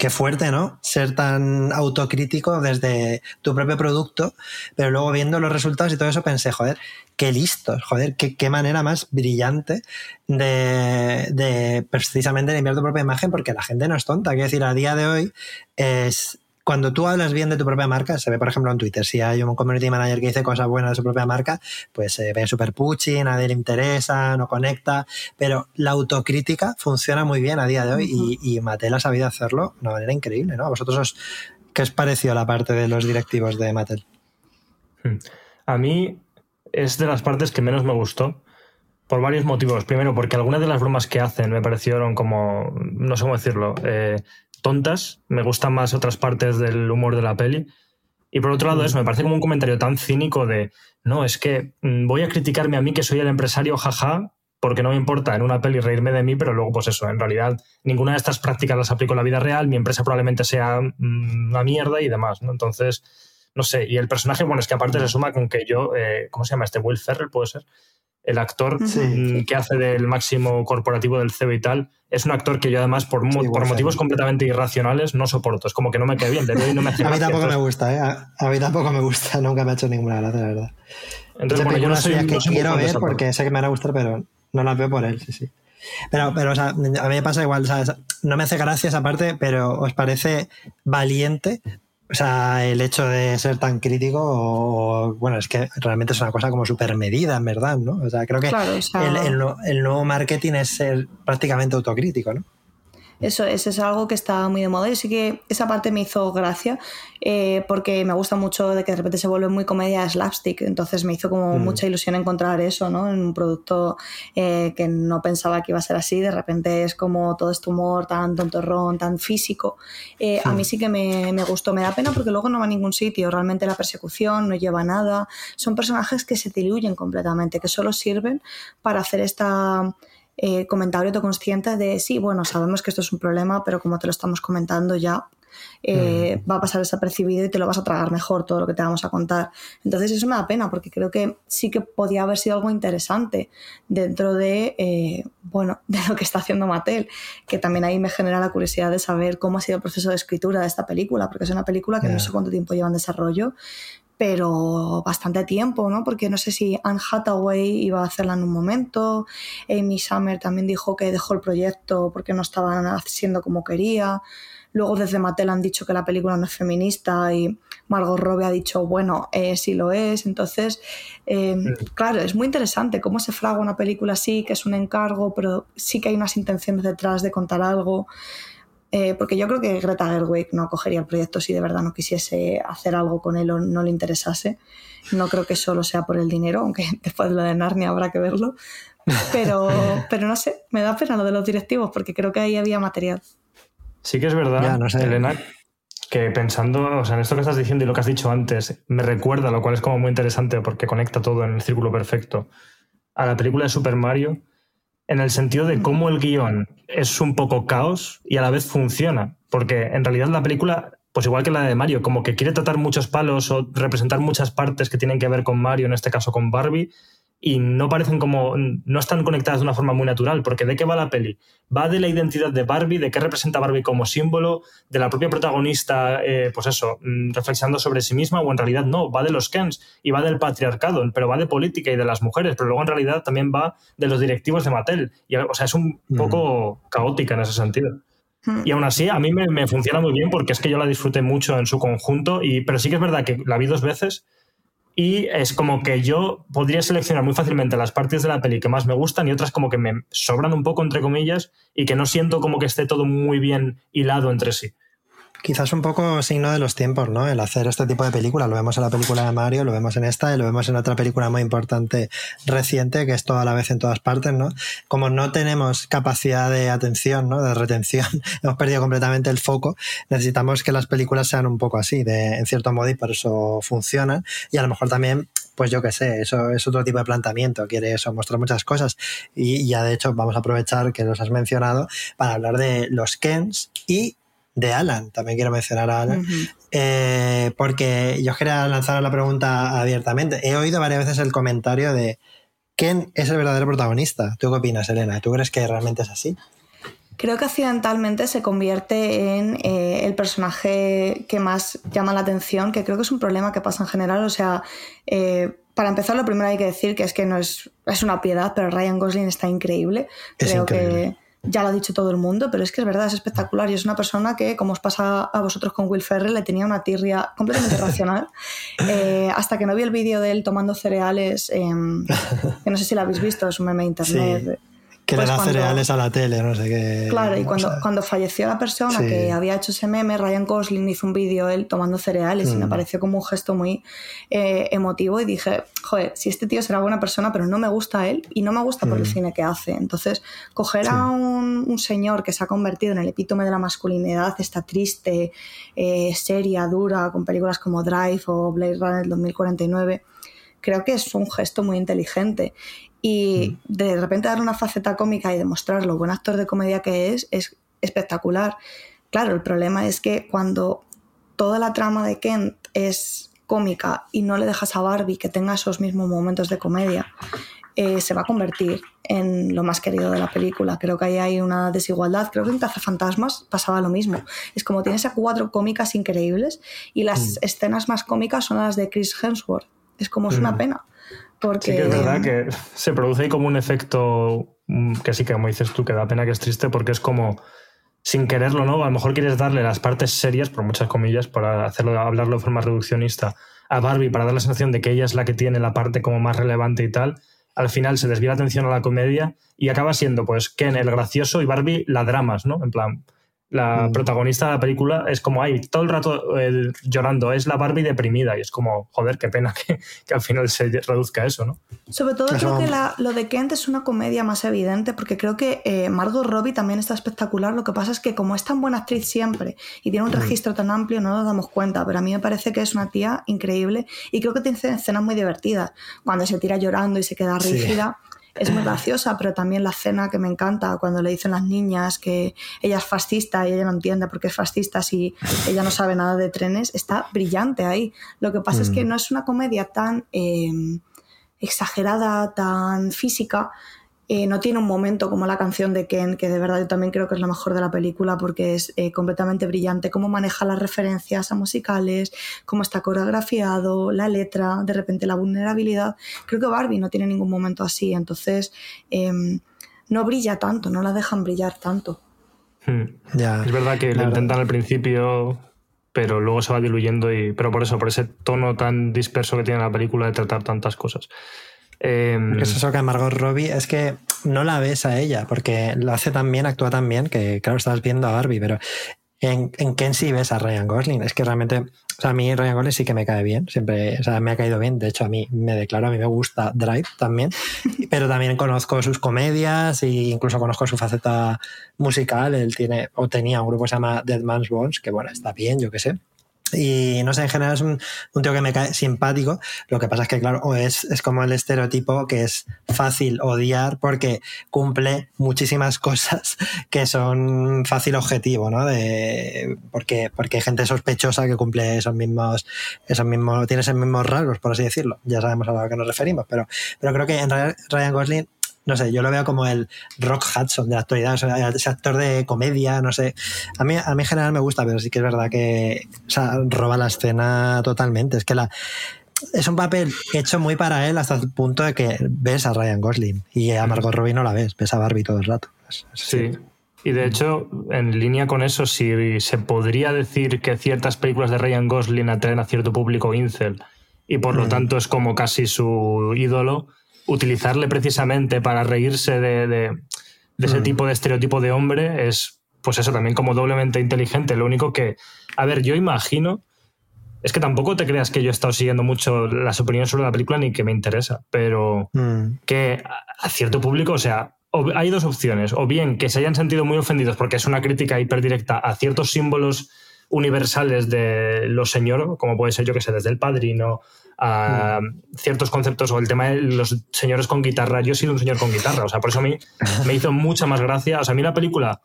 qué fuerte, ¿no? Ser tan autocrítico desde tu propio producto, pero luego viendo los resultados y todo eso pensé, joder, qué listos, joder, qué, manera más brillante de, de precisamente limpiar tu propia imagen, porque la gente no es tonta. Quiero decir, a día de hoy es cuando tú hablas bien de tu propia marca, se ve, por ejemplo, en Twitter, si hay un community manager que dice cosas buenas de su propia marca, pues se ve súper puchi, nadie le interesa, no conecta, pero la autocrítica funciona muy bien a día de hoy y, Mattel ha sabido hacerlo de una manera increíble, ¿no? ¿A vosotros os, qué os pareció la parte de los directivos de Mattel? Hmm. A mí es de las partes que menos me gustó, por varios motivos. Primero, porque algunas de las bromas que hacen me parecieron como, no sé cómo decirlo, eh, tontas, me gustan más otras partes del humor de la peli. Y por otro lado, eso me parece como un comentario tan cínico de, no, es que mm, voy a criticarme a mí que soy el empresario, jaja, porque no me importa en una peli reírme de mí, pero luego pues eso, en realidad ninguna de estas prácticas las aplico en la vida real, mi empresa probablemente sea mm, una mierda y demás, ¿no? Entonces, no sé, y el personaje, bueno, es que aparte se suma con que yo, eh, ¿cómo se llama este? Will Ferrell, puede ser el actor mm, que hace del máximo corporativo del CEO y tal, es un actor que yo además por, por motivos completamente irracionales no soporto. Es como que no me queda bien, no me A mí tampoco me gusta, ¿eh? A, mí tampoco me gusta, nunca me ha hecho ninguna gracia, la verdad. Entonces, bueno, yo no soy, que quiero ver porque sé que me van a gustar, pero no las veo por él, sí, sí. Pero, pero o sea, a mí me pasa igual, no me hace gracia esa parte, pero ¿os parece valiente o sea, el hecho de ser tan crítico, bueno, es que realmente es una cosa como súper medida, en verdad, ¿no? O sea, creo que el, el, nuevo marketing es ser prácticamente autocrítico, ¿no? Eso, es algo que está muy de moda y sí que esa parte me hizo gracia eh, porque me gusta mucho de que de repente se vuelve muy comedia slapstick, entonces me hizo como mm. mucha ilusión encontrar eso, ¿no? En un producto eh, que no pensaba que iba a ser así, de repente es como todo este humor tan tontorrón, tan físico. Eh, a mí sí que me, me, gustó, me da pena porque luego no va a ningún sitio, realmente la persecución no lleva nada, son personajes que se diluyen completamente, que solo sirven para hacer esta eh, comentario autoconsciente de sí, bueno, sabemos que esto es un problema, pero como te lo estamos comentando ya, eh, mm. va a pasar desapercibido y te lo vas a tragar mejor todo lo que te vamos a contar. Entonces eso me da pena porque creo que sí que podía haber sido algo interesante dentro de, eh, bueno, de lo que está haciendo Mattel, que también ahí me genera la curiosidad de saber cómo ha sido el proceso de escritura de esta película, porque es una película que no sé cuánto tiempo lleva en desarrollo pero bastante tiempo, ¿no? Porque no sé si Anne Hathaway iba a hacerla en un momento, Amy Summer también dijo que dejó el proyecto porque no estaban haciendo como quería. Luego desde Mattel han dicho que la película no es feminista y Margot Robbie ha dicho, bueno, eh, sí lo es. Entonces, eh, claro, es muy interesante cómo se fragua una película así, que es un encargo, pero sí que hay unas intenciones detrás de contar algo. Eh, porque yo creo que Greta Gerwig no acogería el proyecto si de verdad no quisiese hacer algo con él o no le interesase. No creo que solo sea por el dinero, aunque después de lo de Narnia habrá que verlo. Pero, pero no sé, me da pena lo de los directivos porque creo que ahí había material. Sí que es verdad, Elena, que pensando o sea, en esto que estás diciendo y lo que has dicho antes, me recuerda, lo cual es como muy interesante porque conecta todo en el círculo perfecto, a la película de Super Mario en el sentido de cómo el guion es un poco caos y a la vez funciona. Porque en realidad la película, pues igual que la de Mario, como que quiere tratar muchos palos o representar muchas partes que tienen que ver con Mario, en este caso con Barbie, y no parecen como, no están conectadas de una forma muy natural, porque ¿de qué va la peli? Va de la identidad de Barbie, de qué representa Barbie como símbolo, de la propia protagonista, eh, pues eso, mm, reflexionando sobre sí misma, o en realidad no, va de los Kens y va del patriarcado, pero va de política y de las mujeres, pero luego en realidad también va de los directivos de Mattel. Y, o sea, es un poco caótica en ese sentido. Hmm. Y aún así, a mí me, me, funciona muy bien porque es que yo la disfruté mucho en su conjunto, y, pero sí que es verdad que la vi dos veces y es como que yo podría seleccionar muy fácilmente las partes de la peli que más me gustan y otras como que me sobran un poco, entre comillas, y que no siento como que esté todo muy bien hilado entre sí. Quizás un poco signo de los tiempos, ¿no? El hacer este tipo de películas. Lo vemos en la película de Mario, lo vemos en esta y lo vemos en otra película muy importante reciente, que es toda la vez en todas partes, ¿no? Como no tenemos capacidad de atención, ¿no? De retención, hemos perdido completamente el foco, necesitamos que las películas sean un poco así, de, en cierto modo, y por eso funcionan. Y a lo mejor también pues yo qué sé, eso es otro tipo de planteamiento, quiere eso, mostrar muchas cosas. Y ya de hecho vamos a aprovechar que los has mencionado para hablar de los Kens y de Alan, también quiero mencionar a Alan, eh, porque yo quería lanzar la pregunta abiertamente. He oído varias veces el comentario de ¿quién es el verdadero protagonista? ¿Tú qué opinas, Elena? ¿Tú crees que realmente es así? Creo que accidentalmente se convierte en eh, el personaje que más llama la atención, que creo que es un problema que pasa en general. O sea, eh, para empezar, lo primero hay que decir que es que no es, es una piedad, pero Ryan Gosling está increíble. creo que ya lo ha dicho todo el mundo, pero es que es verdad, es espectacular y es una persona que, como os pasa a vosotros con Will Ferrell, le tenía una tirria completamente racional. Eh, hasta que no vi el vídeo de él tomando cereales, que no sé si lo habéis visto, es un meme de internet. Que le pues da cereales a la tele, no sé qué. Claro, y cuando, cuando falleció la persona que había hecho ese meme, Ryan Gosling hizo un vídeo él tomando cereales y me mm. pareció como un gesto muy eh, emotivo y dije, joder, si este tío será buena persona, pero no me gusta él y no me gusta por el mm. cine que hace. Entonces, coger a un, señor que se ha convertido en el epítome de la masculinidad, está triste, eh, seria, dura, con películas como Drive o Blade Runner 2049 creo que es un gesto muy inteligente. Y mm. de repente darle una faceta cómica y demostrar lo buen actor de comedia que es, es espectacular. Claro, el problema es que cuando toda la trama de Kent es cómica y no le dejas a Barbie que tenga esos mismos momentos de comedia, eh, se va a convertir en lo más querido de la película. Creo que ahí hay una desigualdad. Creo que en Cazafantasmas pasaba lo mismo. Es como tienes a cuatro cómicas increíbles y las mm. escenas más cómicas son las de Chris Hemsworth. Es como es una mm. pena. Porque... Sí que es verdad que se produce ahí como un efecto mm, que sí que como dices tú, que da pena que es triste porque es como sin quererlo, ¿no? A lo mejor quieres darle las partes serias, por muchas comillas, para hacerlo, hablarlo de forma reduccionista, a Barbie para dar la sensación de que ella es la que tiene la parte como más relevante y tal. Al final se desvía la atención a la comedia y acaba siendo, pues, Ken el gracioso y Barbie la dramas, ¿no? En plan, la mm. protagonista de la película es como ahí todo el rato llorando, es la Barbie deprimida y es como, joder, qué pena que, al final se reduzca eso, ¿no? Sobre todo creo que lo de Kent es una comedia más evidente porque creo que eh, Margot Robbie también está espectacular, lo que pasa es que como es tan buena actriz siempre y tiene un mm. registro tan amplio no nos damos cuenta, pero a mí me parece que es una tía increíble y creo que tiene escenas muy divertidas, cuando se tira llorando y se queda rígida es muy graciosa, pero también la escena que me encanta cuando le dicen las niñas que ella es fascista y ella no entiende por qué es fascista si ella no sabe nada de trenes, está brillante ahí. Lo que pasa es que mm. no es una comedia tan eh, exagerada, tan física, eh, no tiene un momento como la canción de Ken, que de verdad yo también creo que es la mejor de la película porque es eh, completamente brillante, cómo maneja las referencias a musicales, cómo está coreografiado, la letra, de repente la vulnerabilidad. Creo que Barbie no tiene ningún momento así, entonces em, no brilla tanto, no la dejan brillar tanto. Hmm. es verdad que lo intentan al principio, pero luego se va diluyendo y pero por eso por ese tono tan disperso que tiene la película de tratar tantas cosas eh, es eso que Margot Robbie es que no la ves a ella, porque lo hace tan bien, actúa tan bien, que claro, estás viendo a Barbie, pero en, en Ken sí ves a Ryan Gosling. Es que realmente, o sea, a mí Ryan Gosling sí que me cae bien, siempre, o sea, me ha caído bien. De hecho, a mí me declaro, a mí me gusta Drive también, pero también conozco sus comedias e incluso conozco su faceta musical. Él tiene, o tenía un grupo que se llama Dead Man's Bones, que bueno, está bien, yo qué sé. Y no sé, en general es un, tío que me cae simpático. Lo que pasa es que, claro, es, es como el estereotipo que es fácil odiar porque cumple muchísimas cosas que son fácil objetivo, ¿no? De, porque, porque hay gente sospechosa que cumple esos mismos, esos mismos, tiene esos mismos rasgos, por así decirlo. Ya sabemos a lo que nos referimos, pero, pero creo que en Ryan Gosling no sé, yo lo veo como el Rock Hudson de la actualidad, ese actor de comedia, no sé. A mí, a mí en general me gusta, pero sí que es verdad que roba la escena totalmente. Es que la, es un papel hecho muy para él hasta el punto de que ves a Ryan Gosling y a Margot Robbie no la ves, ves a Barbie todo el rato. sí. Y de hecho, en línea con eso, si se podría decir que ciertas películas de Ryan Gosling atraen a cierto público incel y por lo mm. tanto es como casi su ídolo, utilizarle precisamente para reírse de, ese mm. tipo de estereotipo de hombre es pues eso, también como doblemente inteligente. Lo único que, a ver, yo imagino, es que tampoco te creas que yo he estado siguiendo mucho las opiniones sobre la película ni que me interesa, pero Mm. que a cierto público, o sea, hay dos opciones, o bien que se hayan sentido muy ofendidos porque es una crítica hiperdirecta a ciertos símbolos universales de los señores, como puede ser yo que sé, desde el padrino a ciertos conceptos o el tema de los señores con guitarra. Yo he sido un señor con guitarra, o sea, por eso a mí me hizo mucha más gracia. O sea, a mí la película,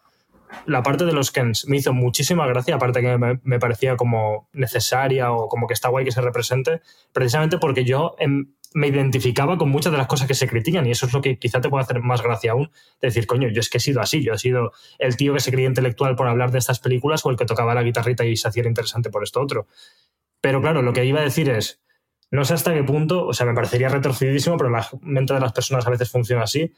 la parte de los Kens me hizo muchísima gracia, aparte que me, parecía como necesaria o como que está guay que se represente, precisamente porque yo em, me identificaba con muchas de las cosas que se critican y eso es lo que quizá te puede hacer más gracia aún, de decir, coño, yo es que he sido así, yo he sido el tío que se creía intelectual por hablar de estas películas o el que tocaba la guitarrita y se hacía interesante por esto otro. Pero claro, lo que iba a decir es, no sé hasta qué punto, o sea, me parecería retorcidísimo, pero la mente de las personas a veces funciona así.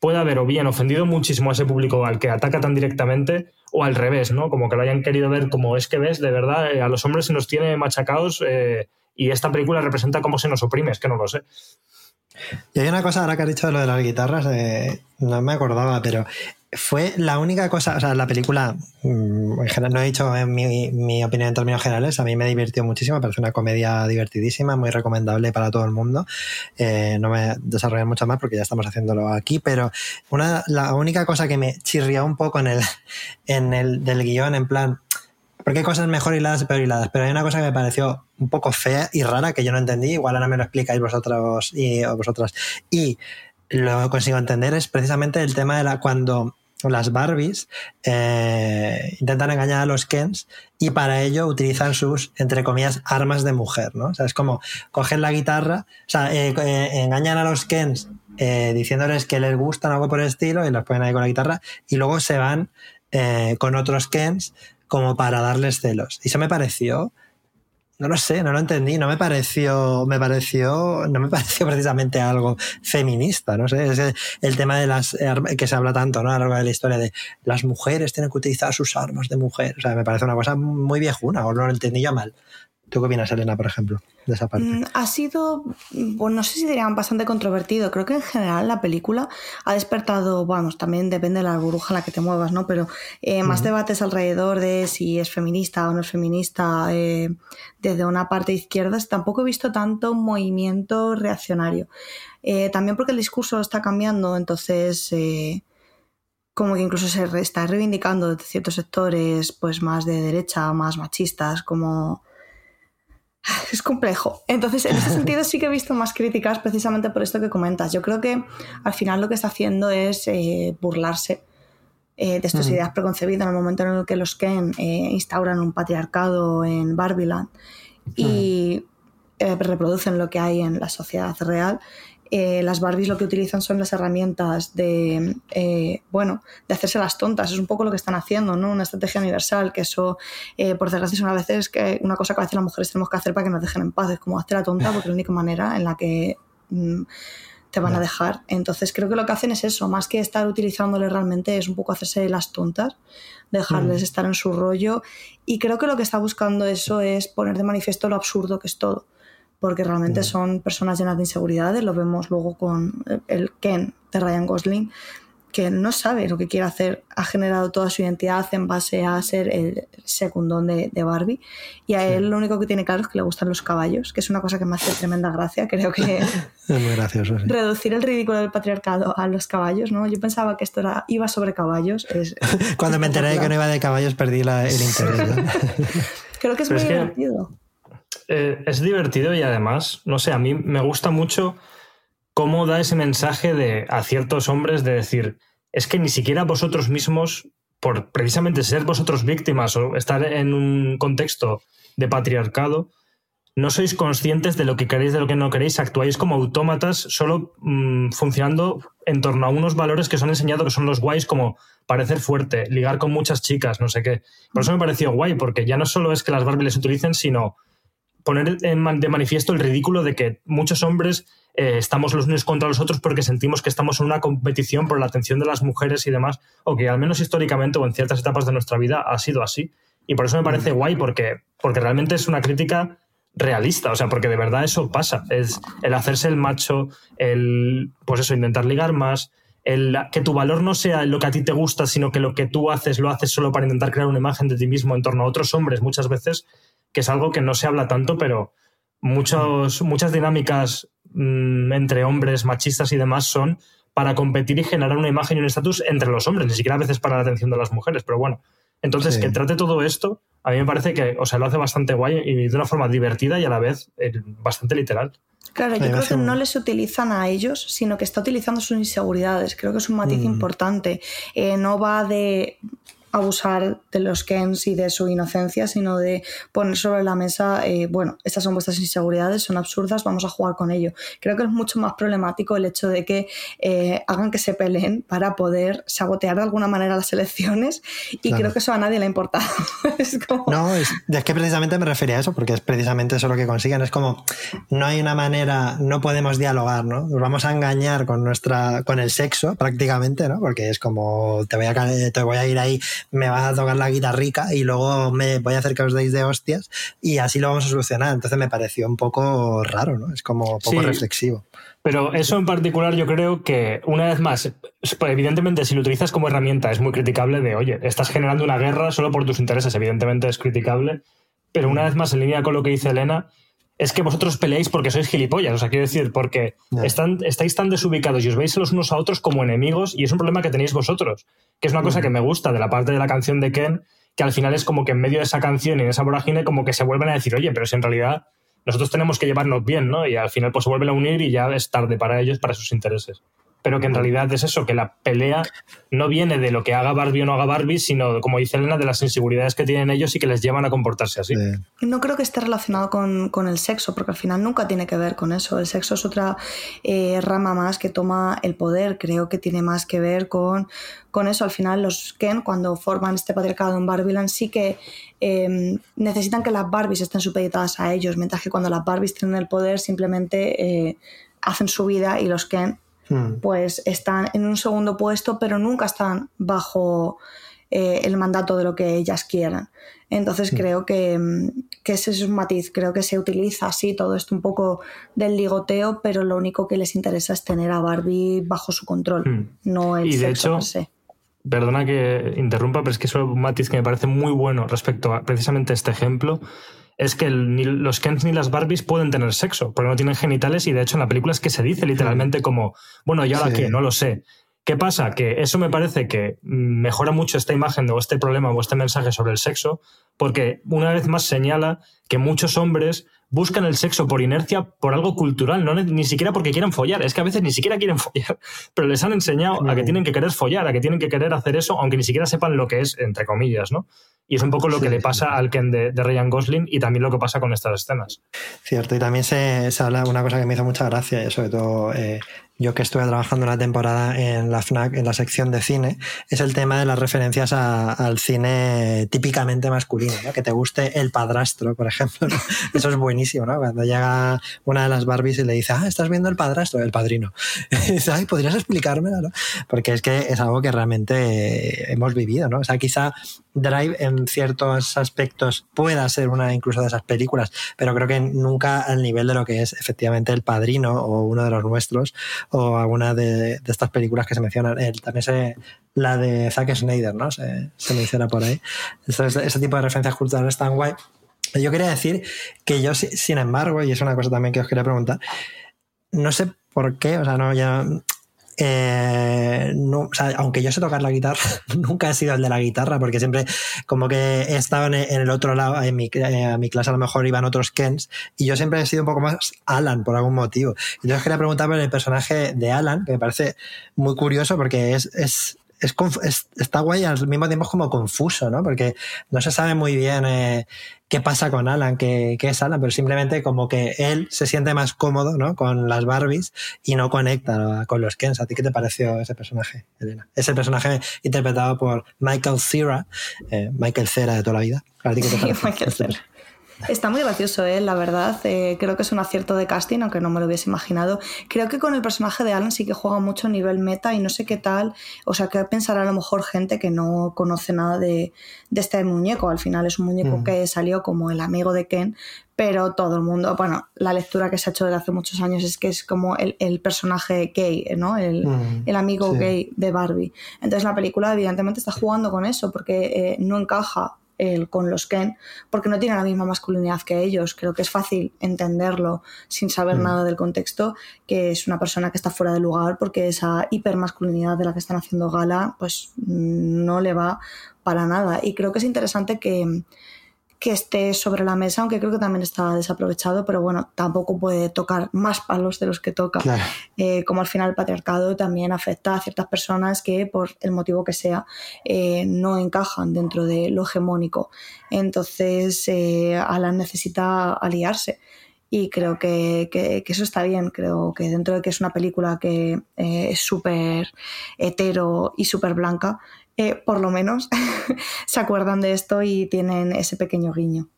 Puede haber o bien ofendido muchísimo a ese público al que ataca tan directamente, o al revés, ¿no? Como que lo hayan querido ver como es que ves, de verdad, eh, a los hombres se nos tiene machacados eh, y esta película representa cómo se nos oprime, es que no lo sé. Y hay una cosa ahora que has dicho de lo de las guitarras, eh, no me acordaba, pero fue la única cosa, o sea, la película, mm, en general, no he dicho eh, mi, mi opinión en términos generales, a mí me divirtió muchísimo, parece una comedia divertidísima, muy recomendable para todo el mundo. Eh, no me desarrollo mucho más porque ya estamos haciéndolo aquí, pero una, la única cosa que me chirrió un poco en el, en el del guion, en plan, porque hay cosas mejor hiladas y peor hiladas, pero hay una cosa que me pareció un poco fea y rara que yo no entendí, igual ahora me lo explicáis vosotros y o vosotras. Y lo consigo entender es precisamente el tema de la cuando las Barbies eh, intentan engañar a los Kens y para ello utilizan sus, entre comillas, armas de mujer, ¿no? O sea, es como cogen la guitarra, o sea, eh, eh, engañan a los Kens diciéndoles que les gustan algo por el estilo y los ponen ahí con la guitarra y luego se van con otros Kens como para darles celos. Y eso me pareció, no lo sé, no lo entendí, no me pareció, me pareció, no me pareció precisamente algo feminista, no sé, es el, tema de las armas que se habla tanto, ¿no? A lo largo de la historia de las mujeres tienen que utilizar sus armas de mujer. O sea, me parece una cosa muy viejuna, o no lo entendí yo mal. ¿Tú qué opinas, Elena, por ejemplo, de esa parte? Mm, Ha sido, bueno, no sé si dirían bastante controvertido. Creo que en general la película ha despertado, vamos, también depende de la burbuja en la que te muevas, ¿no? Pero eh, más debates alrededor de si es feminista o no es feminista eh, desde una parte izquierda. Tampoco he visto tanto movimiento reaccionario. Eh, también porque el discurso está cambiando, entonces como que incluso se está reivindicando de ciertos sectores pues más de derecha, más machistas, como es complejo. Entonces, en ese sentido sí que he visto más críticas precisamente por esto que comentas. Yo creo que al final lo que está haciendo es eh, burlarse eh, de estas Mm. ideas preconcebidas en el momento en el que los Ken eh, instauran un patriarcado en Barbiland y eh, reproducen lo que hay en la sociedad real. Eh, las Barbies lo que utilizan son las herramientas de, eh, bueno, de hacerse las tontas. Es un poco lo que están haciendo, ¿no? Una estrategia universal, que eso, eh, por desgracia, es una, veces que, una cosa que a veces las mujeres tenemos que hacer para que nos dejen en paz. Es como hacer la tonta, porque es la única manera en la que mm, te van a dejar. Entonces creo que lo que hacen es eso, más que estar utilizándole realmente, es un poco hacerse las tontas, dejarles Mm. estar en su rollo. Y creo que lo que está buscando eso es poner de manifiesto lo absurdo que es todo porque realmente Mm. son personas llenas de inseguridades. Lo vemos luego con el Ken de Ryan Gosling, que no sabe lo que quiere hacer. Ha generado toda su identidad en base a ser el secundón de, de Barbie. Y a él lo único que tiene claro es que le gustan los caballos, que es una cosa que me hace tremenda gracia. Creo que Es muy gracioso, sí. reducir el ridículo del patriarcado a los caballos, ¿no? Yo pensaba que esto era, iba sobre caballos. Es, Cuando me enteré de que no iba de caballos, perdí la- el interés. ¿no? Creo que es Pero muy es que- divertido. Eh, es divertido y además, no sé, a mí me gusta mucho cómo da ese mensaje de, a ciertos hombres de decir, es que ni siquiera vosotros mismos, por precisamente ser vosotros víctimas o estar en un contexto de patriarcado, no sois conscientes de lo que queréis, de lo que no queréis, actuáis como autómatas, solo mm, funcionando en torno a unos valores que os han enseñado que son los guays, como parecer fuerte, ligar con muchas chicas, no sé qué. Por eso me pareció guay, porque ya no solo es que las Barbie les utilicen, sino poner en man- de manifiesto el ridículo de que muchos hombres eh, estamos los unos contra los otros porque sentimos que estamos en una competición por la atención de las mujeres y demás, o que al menos históricamente o en ciertas etapas de nuestra vida ha sido así. Y por eso me parece guay, porque, porque realmente es una crítica realista, o sea, porque de verdad eso pasa. Es el hacerse el macho, el, pues eso, intentar ligar más, que tu valor no sea lo que a ti te gusta, sino que lo que tú haces lo haces solo para intentar crear una imagen de ti mismo en torno a otros hombres muchas veces, que es algo que no se habla tanto, pero muchos, muchas dinámicas mm, entre hombres machistas y demás son para competir y generar una imagen y un estatus entre los hombres, ni siquiera a veces para la atención de las mujeres, pero bueno. Entonces, que trate todo esto, a mí me parece que, o sea, lo hace bastante guay y de una forma divertida y a la vez eh, bastante literal. Claro, yo creo que no les utilizan a ellos, sino que está utilizando sus inseguridades. Creo que es un matiz mm. importante. Eh, no va de abusar de los Kens y de su inocencia, sino de poner sobre la mesa, eh, bueno, estas son vuestras inseguridades, son absurdas, vamos a jugar con ello. Creo que es mucho más problemático el hecho de que eh, hagan que se peleen para poder sabotear de alguna manera las elecciones y creo que eso a nadie le ha importado. No, es, que precisamente me refería a eso, porque es precisamente eso lo que consiguen. Es como, no hay una manera, no podemos dialogar, ¿no? Nos vamos a engañar con, nuestra, con el sexo prácticamente, ¿no? Porque es como, te voy a, te voy a ir ahí me vas a tocar la guitarrica y luego me voy a hacer que os deis de hostias y así lo vamos a solucionar. Entonces me pareció un poco raro, ¿no? Es como poco reflexivo. Pero eso en particular yo creo que, una vez más, evidentemente si lo utilizas como herramienta es muy criticable de, oye, estás generando una guerra solo por tus intereses, evidentemente es criticable, pero una vez más en línea con lo que dice Elena, es que vosotros peleáis porque sois gilipollas. O sea, quiero decir, porque están, estáis tan desubicados y os veis los unos a otros como enemigos y es un problema que tenéis vosotros. Que es una cosa que me gusta de la parte de la canción de Ken, que al final es como que en medio de esa canción y en esa vorágine como que se vuelven a decir, oye, pero si en realidad nosotros tenemos que llevarnos bien, ¿no? Y al final pues se vuelven a unir y ya es tarde para ellos, para sus intereses pero que en realidad es eso, que la pelea no viene de lo que haga Barbie o no haga Barbie, sino, como dice Elena, de las inseguridades que tienen ellos y que les llevan a comportarse así. No creo que esté relacionado con, el sexo, porque al final nunca tiene que ver con eso. El sexo es otra eh, rama más que toma el poder. Creo que tiene más que ver con, con eso. Al final, los Ken, cuando forman este patriarcado en Barbieland, sí que em, necesitan que las Barbies estén supeditadas a ellos, mientras que cuando las Barbies tienen el poder, simplemente eh, hacen su vida y los Ken Hmm. pues están en un segundo puesto, pero nunca están bajo eh, el mandato de lo que ellas quieran. Entonces hmm. creo que, que, ese es un matiz, creo que se utiliza así todo esto un poco del ligoteo, pero lo único que les interesa es tener a Barbie bajo su control, hmm. no el y de hecho, Perdona que interrumpa, pero es que es un matiz que me parece muy bueno respecto a precisamente este ejemplo es que ni los Kens ni las Barbies pueden tener sexo, porque no tienen genitales y de hecho en la película es que se dice literalmente como, bueno, ¿y ahora qué? No lo sé. ¿Qué pasa? Que eso me parece que mejora mucho esta imagen o este problema o este mensaje sobre el sexo, porque una vez más señala que muchos hombres buscan el sexo por inercia, por algo cultural, no ni siquiera porque quieran follar. Es que a veces ni siquiera quieren follar, pero les han enseñado a que tienen que querer follar, a que tienen que querer hacer eso, aunque ni siquiera sepan lo que es, entre comillas, ¿no? Y es un poco lo que le pasa al Ken de, Ryan Gosling y también lo que pasa con estas escenas. Cierto, y también se, habla una cosa que me hizo mucha gracia, y sobre todo eh, yo que estuve trabajando una temporada en la FNAC, en la sección de cine, es el tema de las referencias al cine típicamente masculino, que te guste el padrastro, por ejemplo. Eso es buenísimo, ¿no? Cuando llega una de las Barbies y le dice, ah, estás viendo el padrastro, el padrino. Y dice, ay, ¿podrías explicármelo? ¿no? Porque es que es algo que realmente hemos vivido, ¿no? O sea, quizá Drive en ciertos aspectos pueda ser una incluso de esas películas, pero creo que nunca al nivel de lo que es efectivamente El Padrino o uno de los nuestros o alguna de, estas películas que se mencionan. El, también se, la de Zack Snyder, ¿no? Se, se menciona por ahí. ese tipo de referencias culturales tan guay. Yo quería decir que yo, sin embargo, y es una cosa también que os quería preguntar, no sé por qué, o sea, no, ya eh, no, aunque yo sé tocar la guitarra, nunca he sido el de la guitarra, porque siempre como que he estado en, el otro lado, en mi, eh, mi clase a lo mejor iban otros Kens, y yo siempre he sido un poco más Alan por algún motivo. Y entonces quería preguntar por el personaje de Alan, que me parece muy curioso porque es, es es, está guay al mismo tiempo es como confuso, ¿no? Porque no se sabe muy bien eh, qué pasa con Alan, qué, qué, es Alan, pero simplemente como que él se siente más cómodo, ¿no? Con las Barbies y no conecta con los Kens. ¿A ti qué te pareció ese personaje, Elena? Ese personaje interpretado por Michael Cera, eh, Michael Cera de toda la vida. ¿A ti qué te pareció? Michael Cera. Está muy gracioso, ¿eh? la verdad. Eh, creo que es un acierto de casting, aunque no me lo hubiese imaginado. Creo que con el personaje de Alan sí que juega mucho a nivel meta y no sé qué tal. O sea, que pensará a lo mejor gente que no conoce nada de, este muñeco. Al final es un muñeco mm. que salió como el amigo de Ken, pero todo el mundo, bueno, la lectura que se ha hecho desde hace muchos años es que es como el, personaje gay, ¿no? El, mm, amigo gay de Barbie. Entonces la película evidentemente está jugando con eso porque eh, no encaja con los Ken, porque no tiene la misma masculinidad que ellos. Creo que es fácil entenderlo sin saber mm. nada del contexto, que es una persona que está fuera de lugar porque esa hipermasculinidad de la que están haciendo gala, pues no le va para nada. Y creo que es interesante que que esté sobre la mesa, aunque creo que también está desaprovechado, pero bueno, tampoco puede tocar más palos de los que toca. Eh, como al final el patriarcado también afecta a ciertas personas que por el motivo que sea eh, no encajan dentro de lo hegemónico. Entonces eh, Alan necesita aliarse. Y creo que, que, eso está bien. Creo que dentro de que es una película que es súper hetero y súper blanca, eh, por lo menos, se acuerdan de esto y tienen ese pequeño guiño.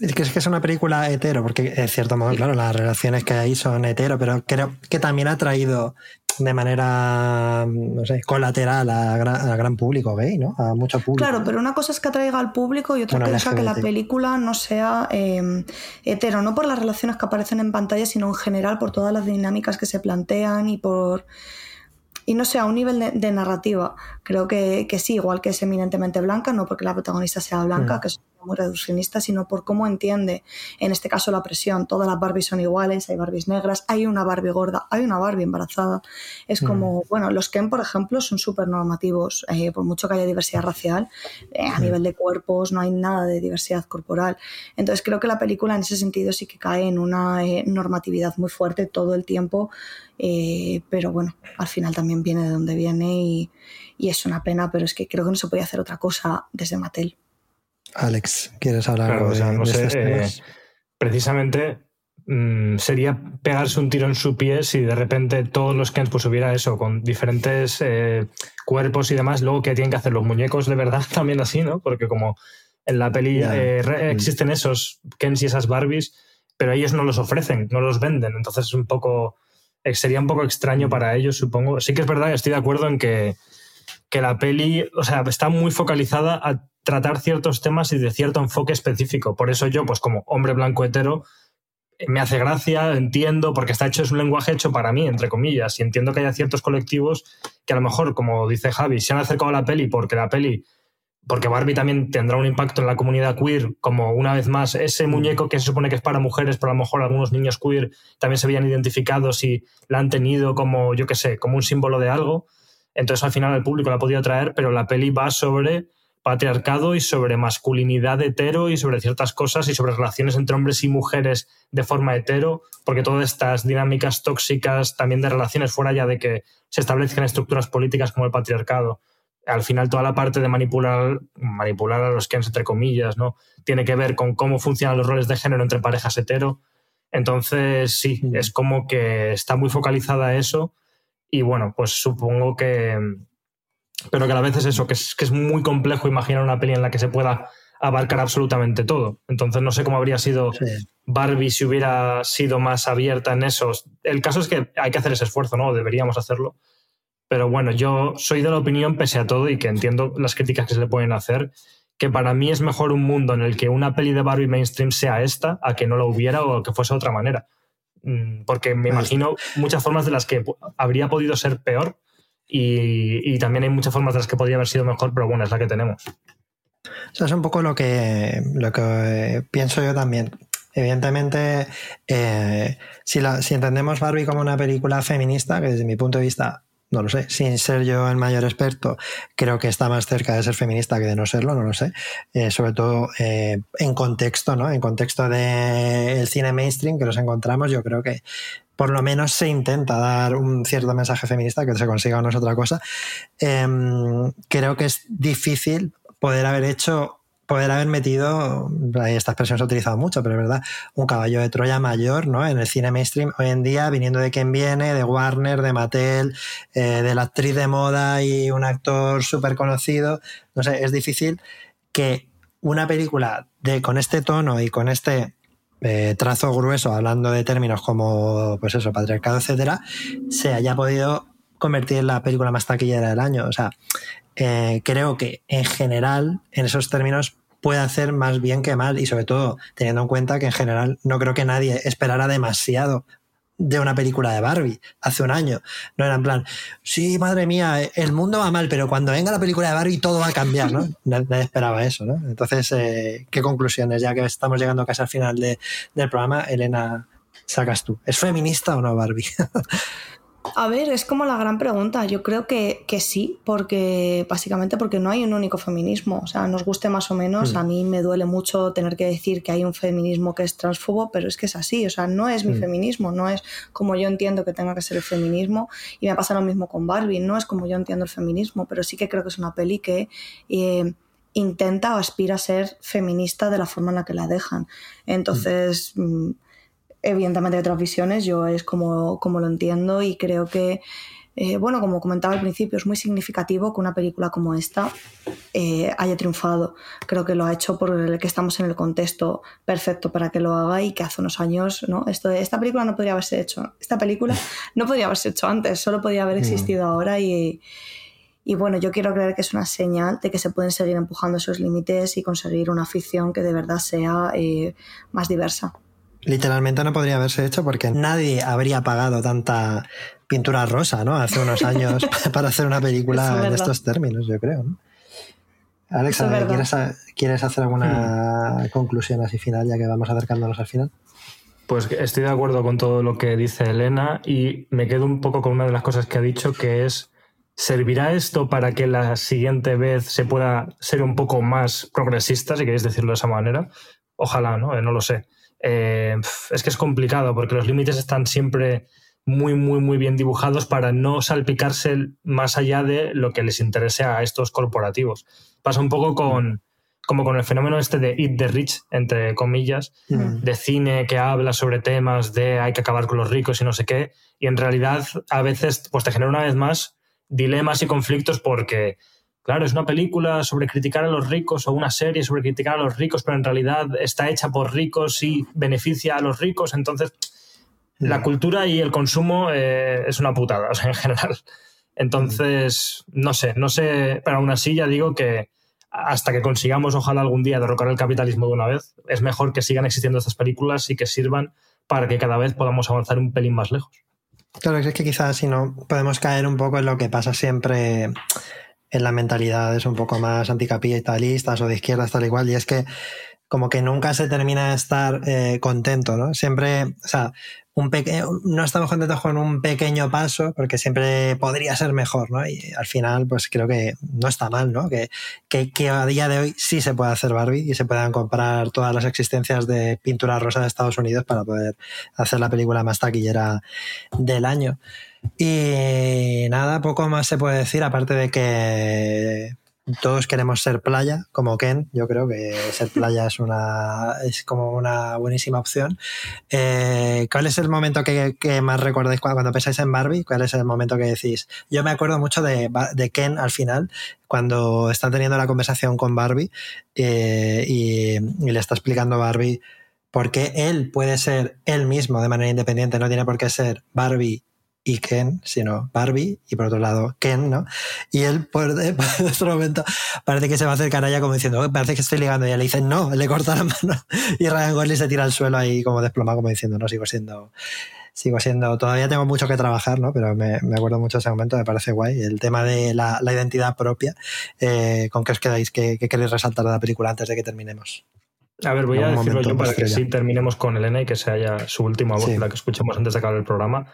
Es que es una película hetero, porque en cierto modo, claro, las relaciones que hay son hetero, pero creo que también ha traído de manera, no sé, colateral al gran, público gay, ¿no? A mucho público. Claro, pero una cosa es que atraiga al público y otra cosa es que la película no sea eh, hetero, no por las relaciones que aparecen en pantalla, sino en general por todas las dinámicas que se plantean y por y no sé, a un nivel de, narrativa, creo que, sí, igual que es eminentemente blanca, no porque la protagonista sea blanca, mm. que es muy reduccionista, sino por cómo entiende, en este caso, la presión. Todas las Barbies son iguales, hay Barbies negras, hay una Barbie gorda, hay una Barbie embarazada. Es como, mm. bueno, los Ken, por ejemplo, son súper normativos, eh, por mucho que haya diversidad racial, eh, a mm. nivel de cuerpos no hay nada de diversidad corporal. Entonces creo que la película en ese sentido sí que cae en una eh, normatividad muy fuerte todo el tiempo eh, pero bueno, al final también viene de donde viene y, es una pena, pero es que creo que no se podía hacer otra cosa desde Mattel. Alex, ¿quieres hablar no sé, eh, precisamente mm, sería pegarse un tiro en su pie si de repente todos los Kens pues hubiera eso, con diferentes eh, cuerpos y demás, luego que tienen que hacer los muñecos de verdad también así, ¿no? Porque como en la peli existen esos Kens y esas Barbies, pero ellos no los ofrecen, no los venden, entonces es un poco eh, sería un poco extraño para ellos, supongo. Sí que es verdad, estoy de acuerdo en que, que la peli, o sea, está muy focalizada a tratar ciertos temas y de cierto enfoque específico. Por eso yo, pues como hombre blanco hetero, me hace gracia, entiendo, porque está hecho, es un lenguaje hecho para mí, entre comillas, y entiendo que haya ciertos colectivos que a lo mejor, como dice Javi, se han acercado a la peli porque la peli porque Barbie también tendrá un impacto en la comunidad queer, como una vez más ese mm. muñeco que se supone que es para mujeres, pero a lo mejor algunos niños queer también se habían identificado si la han tenido como, yo qué sé, como un símbolo de algo. Entonces al final el público la ha podido traer, pero la peli va sobre patriarcado y sobre masculinidad hetero y sobre ciertas cosas y sobre relaciones entre hombres y mujeres de forma hetero, porque todas estas dinámicas tóxicas también de relaciones fuera ya de que se establezcan estructuras políticas como el patriarcado al final toda la parte de manipular, manipular a los Kens, entre comillas, ¿no? Tiene que ver con cómo funcionan los roles de género entre parejas hetero. Entonces, sí, mm. es como que está muy focalizada a eso. Y bueno, pues supongo que. Pero que a la vez es eso, que es, que es muy complejo imaginar una peli en la que se pueda abarcar absolutamente todo. Entonces, no sé cómo habría sido Barbie si hubiera sido más abierta en eso. El caso es que hay que hacer ese esfuerzo, ¿no? Deberíamos hacerlo pero bueno, yo soy de la opinión, pese a todo, y que entiendo las críticas que se le pueden hacer, que para mí es mejor un mundo en el que una peli de Barbie mainstream sea esta, a que no la hubiera o que fuese de otra manera. Mm, porque me imagino muchas formas de las que habría podido ser peor y, también hay muchas formas de las que podría haber sido mejor, pero bueno, es la que tenemos. Eso es un poco lo que, lo que pienso yo también. Evidentemente, eh, si, si entendemos Barbie como una película feminista, que desde mi punto de vista no lo sé, sin ser yo el mayor experto, creo que está más cerca de ser feminista que de no serlo, no lo sé. Eh, sobre todo eh, en contexto, ¿no? En contexto del cine mainstream que nos encontramos, yo creo que por lo menos se intenta dar un cierto mensaje feminista, que se consiga o no es otra cosa. Em, creo que es difícil poder haber hecho poder haber metido, esta expresión se ha utilizado mucho, pero es verdad, un caballo de Troya mayor ¿no? en el cine mainstream hoy en día, viniendo de quien viene, de Warner, de Mattel, eh, de la actriz de moda y un actor súper conocido. No sé, es difícil que una película de, con este tono y con este eh, trazo grueso, hablando de términos como, pues eso, patriarcado, etcétera, se haya podido convertir en la película más taquillera del año. O sea, eh, creo que en general, en esos términos, puede hacer más bien que mal y sobre todo teniendo en cuenta que en general no creo que nadie esperara demasiado de una película de Barbie hace un año. No era en plan, sí, madre mía, el mundo va mal, pero cuando venga la película de Barbie todo va a cambiar, ¿no? Nadie esperaba eso, ¿no? Entonces, eh, ¿qué conclusiones? Ya que estamos llegando casi al final del programa, Elena, sacas tú. ¿Es feminista o no Barbie? A ver, es como la gran pregunta. Yo creo que, sí, porque básicamente porque no hay un único feminismo. O sea, nos guste más o menos. A mm. mí me duele mucho tener que decir que hay un feminismo que es transfobo, pero es que es así. O sea, no es mi mm. feminismo, no es como yo entiendo que tenga que ser el feminismo. Y me pasa lo mismo con Barbie, no es como yo entiendo el feminismo, pero sí que creo que es una peli que. Eh, intenta o aspira a ser feminista de la forma en la que la dejan. Entonces, mm evidentemente hay otras visiones, yo es como, como lo entiendo y creo que, eh, bueno, como comentaba al principio, es muy significativo que una película como esta eh, haya triunfado. Creo que lo ha hecho por el que estamos en el contexto perfecto para que lo haga y que hace unos años, ¿no? Esto de, esta película no podría haberse hecho, esta película no podría haberse hecho antes, solo podría haber mm. existido ahora y... Y bueno, yo quiero creer que es una señal de que se pueden seguir empujando esos límites y conseguir una afición que de verdad sea eh, más diversa. Literalmente no podría haberse hecho porque nadie habría pagado tanta pintura rosa, ¿no? Hace unos años para hacer una película de estos términos, yo creo. ¿no? Alexa, ¿quieres, hacer alguna hmm. conclusión así final ya que vamos acercándonos al final? Pues estoy de acuerdo con todo lo que dice Elena y me quedo un poco con una de las cosas que ha dicho, que es, ¿servirá esto para que la siguiente vez se pueda ser un poco más progresista, si queréis decirlo de esa manera? Ojalá, ¿no? Eh, no lo sé. Eh, es que es complicado porque los límites están siempre muy, muy, muy bien dibujados para no salpicarse más allá de lo que les interese a estos corporativos. Pasa un poco con, como con el fenómeno este de Eat the Rich, entre comillas, mm. de cine que habla sobre temas de hay que acabar con los ricos y no sé qué, y en realidad a veces pues te genera una vez más dilemas y conflictos porque Claro, es una película sobre criticar a los ricos o una serie sobre criticar a los ricos, pero en realidad está hecha por ricos y beneficia a los ricos. Entonces, la cultura y el consumo eh, es una putada, o sea, en general. Entonces, no sé, no sé, pero aún así ya digo que hasta que consigamos, ojalá algún día, derrocar el capitalismo de una vez, es mejor que sigan existiendo estas películas y que sirvan para que cada vez podamos avanzar un pelín más lejos. Claro, es que quizás si no podemos caer un poco en lo que pasa siempre en la mentalidad es un poco más anticapitalistas o de izquierdas, tal igual, y es que como que nunca se termina de estar eh, contento, ¿no? Siempre, o sea, un no estamos contentos con un pequeño paso porque siempre podría ser mejor, ¿no? Y al final, pues creo que no está mal, ¿no? Que, que, que, a día de hoy sí se puede hacer Barbie y se puedan comprar todas las existencias de pintura rosa de Estados Unidos para poder hacer la película más taquillera del año. Y nada, poco más se puede decir, aparte de que todos queremos ser playa, como Ken. Yo creo que ser playa es una es como una buenísima opción. Eh, ¿Cuál es el momento que, más recordáis cuando, pensáis en Barbie? ¿Cuál es el momento que decís? Yo me acuerdo mucho de, Ken al final, cuando están teniendo la conversación con Barbie eh, y, y le está explicando a Barbie por qué él puede ser él mismo de manera independiente, no tiene por qué ser Barbie y Ken, sino Barbie, y por otro lado Ken, ¿no? Y él, por, otro momento, parece que se va a acercar a ella como diciendo, parece que estoy ligando, y ella le dice, no, le corta la mano, y Ryan Gosling se tira al suelo ahí como desplomado, como diciendo, no, sigo siendo, sigo siendo, todavía tengo mucho que trabajar, ¿no? Pero me, acuerdo mucho de ese momento, me parece guay, el tema de la, identidad propia, eh, ¿con qué os quedáis? ¿Qué, queréis resaltar de la película antes de que terminemos? A ver, voy a decirlo yo para que sí terminemos con Elena y que sea ya su última voz, la que escuchemos antes de acabar el programa.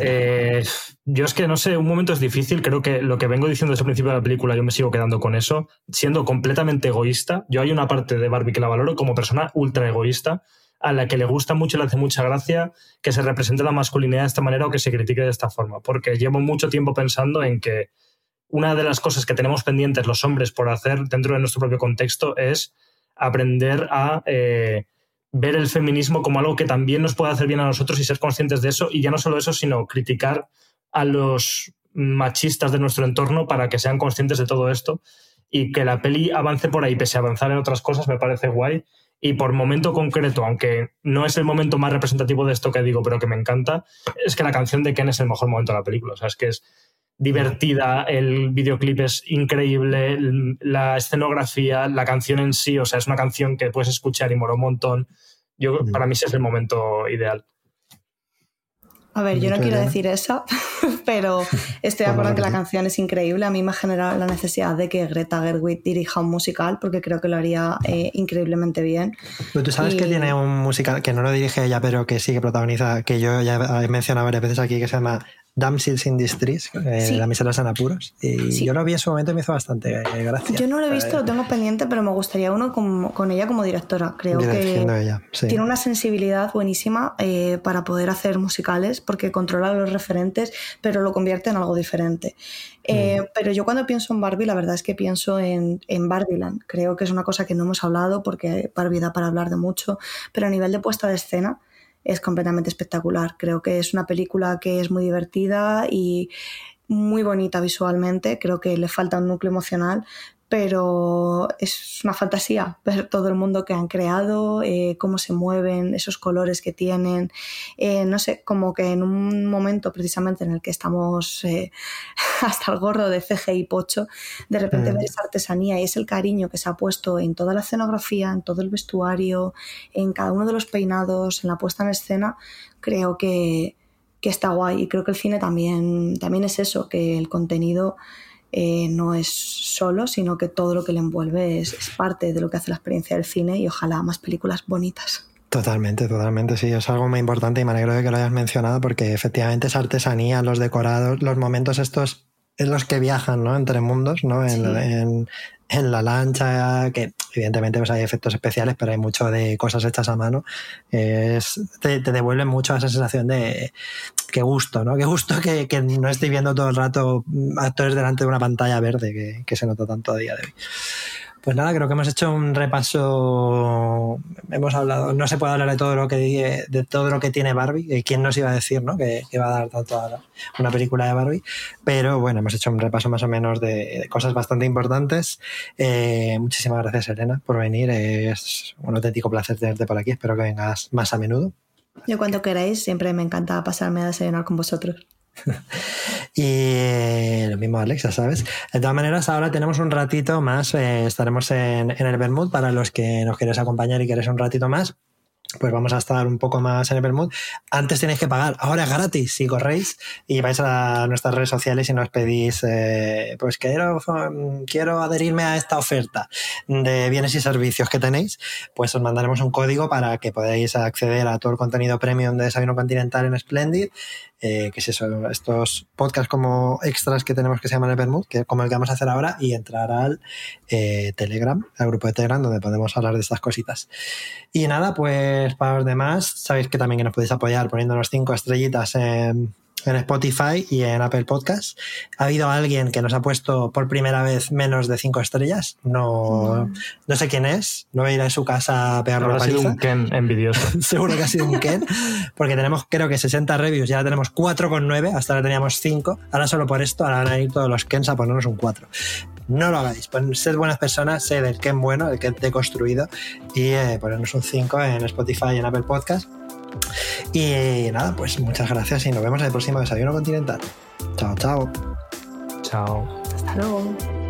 Eh, yo es que no sé, un momento es difícil. Creo que lo que vengo diciendo desde el principio de la película, yo me sigo quedando con eso, siendo completamente egoísta. Yo hay una parte de Barbie que la valoro como persona ultra egoísta, a la que le gusta mucho y le hace mucha gracia que se represente la masculinidad de esta manera o que se critique de esta forma. Porque llevo mucho tiempo pensando en que una de las cosas que tenemos pendientes los hombres por hacer dentro de nuestro propio contexto es aprender a. Eh, ver el feminismo como algo que también nos puede hacer bien a nosotros y ser conscientes de eso. Y ya no solo eso, sino criticar a los machistas de nuestro entorno para que sean conscientes de todo esto. y que la peli avance por ahí, pese a avanzar en otras cosas, me parece guay. Y por momento concreto, aunque no es el momento más representativo de esto que digo, pero que me encanta, es que la canción de Ken es el mejor momento de la película. O sea, es que es divertida, el videoclip es increíble, la escenografía, la canción en sí, o sea, es una canción que puedes escuchar y mola un montón. Yo, para mí ese es el momento ideal. A ver, yo no quiero decir eso, pero estoy de acuerdo en que la canción es increíble. A mí me ha generado la necesidad de que Greta Gerwig dirija un musical porque creo que lo haría eh, increíblemente bien. Pero tú sabes que tiene un musical que no lo dirige ella, pero que sí que protagoniza, que yo ya he mencionado varias veces aquí, que se llama Damsels in Distress, eh, La miseria en apuros. Y yo lo vi en su momento y me hizo bastante eh, gracia. Yo no lo he visto, lo tengo pendiente, pero me gustaría uno con, ella como directora. Creo que tiene una sensibilidad buenísima eh, para poder hacer musicales porque controla los referentes, pero lo convierte en algo diferente. Mm. Pero yo cuando pienso en Barbie, la verdad es que pienso en, en Barbieland. Creo que es una cosa que no hemos hablado porque Barbie da para hablar de mucho, pero a nivel de puesta de escena es completamente espectacular. Creo que es una película que es muy divertida y muy bonita visualmente. Creo que le falta un núcleo emocional, pero es una fantasía ver todo el mundo que han creado, eh, cómo se mueven, esos colores que tienen. Eh, no sé, como que en un momento precisamente en el que estamos eh, hasta el gorro de CGI pocho, de repente mm. ver esa artesanía y es el cariño que se ha puesto en toda la escenografía, en todo el vestuario, en cada uno de los peinados, en la puesta en escena, creo que, que está guay. Y creo que el cine también, también es eso, que el contenido eh, no es solo, sino que todo lo que le envuelve es, parte de lo que hace la experiencia del cine y ojalá más películas bonitas. Totalmente, totalmente, sí, es algo muy importante y me alegro de que lo hayas mencionado porque efectivamente esa artesanía, los decorados, los momentos estos en los que viajan, ¿no? Entre mundos, ¿no? En, en, la lancha, que evidentemente pues hay efectos especiales, pero hay mucho de cosas hechas a mano. Es, te, te devuelve mucho esa sensación de qué gusto, ¿no? Qué gusto que, que, no estoy viendo todo el rato actores delante de una pantalla verde que, que se nota tanto a día de hoy. Pues nada, creo que hemos hecho un repaso. Hemos hablado, no se puede hablar de todo lo que de todo lo que tiene Barbie. ¿Quién nos iba a decir, no? Que, va a dar tanto a una película de Barbie. Pero bueno, hemos hecho un repaso más o menos de, cosas bastante importantes. Eh, muchísimas gracias, Elena, por venir. Es un auténtico placer tenerte por aquí. Espero que vengas más a menudo. Yo cuando queráis, siempre me encanta pasarme a desayunar con vosotros. y lo mismo Alexa, ¿sabes? De todas maneras, ahora tenemos un ratito más, eh, estaremos en, en el Bermud para los que nos queréis acompañar y queréis un ratito más pues vamos a estar un poco más en el Bermud. Antes tenéis que pagar, ahora es gratis si corréis y vais a nuestras redes sociales y nos pedís, eh, pues quiero, quiero adherirme a esta oferta de bienes y servicios que tenéis, pues os mandaremos un código para que podáis acceder a todo el contenido premium de Desayuno Continental en Splendid eh, que es eso, estos podcasts como extras que tenemos que se llaman el que como el que vamos a hacer ahora, y entrar al eh, Telegram, al grupo de Telegram, donde podemos hablar de estas cositas. Y nada, pues para los demás, sabéis que también que nos podéis apoyar poniéndonos cinco estrellitas en en Spotify y en Apple Podcast. Ha habido alguien que nos ha puesto por primera vez menos de cinco estrellas. No, no sé quién es. No voy a ir a su casa a pegarlo Ha sido un Ken envidioso. Seguro que ha sido un Ken. Porque tenemos creo que 60 reviews. Ya tenemos 4,9. Hasta ahora teníamos 5. Ahora solo por esto, ahora van a ir todos los Kens a ponernos un 4. No lo hagáis. Pues, sed buenas personas. Sed el Ken bueno, el Ken deconstruido. Y eh, ponernos un 5 en Spotify y en Apple Podcast y nada, pues muchas gracias y nos vemos en el próximo desayuno continental. Chao, chao. Chao. Hasta luego.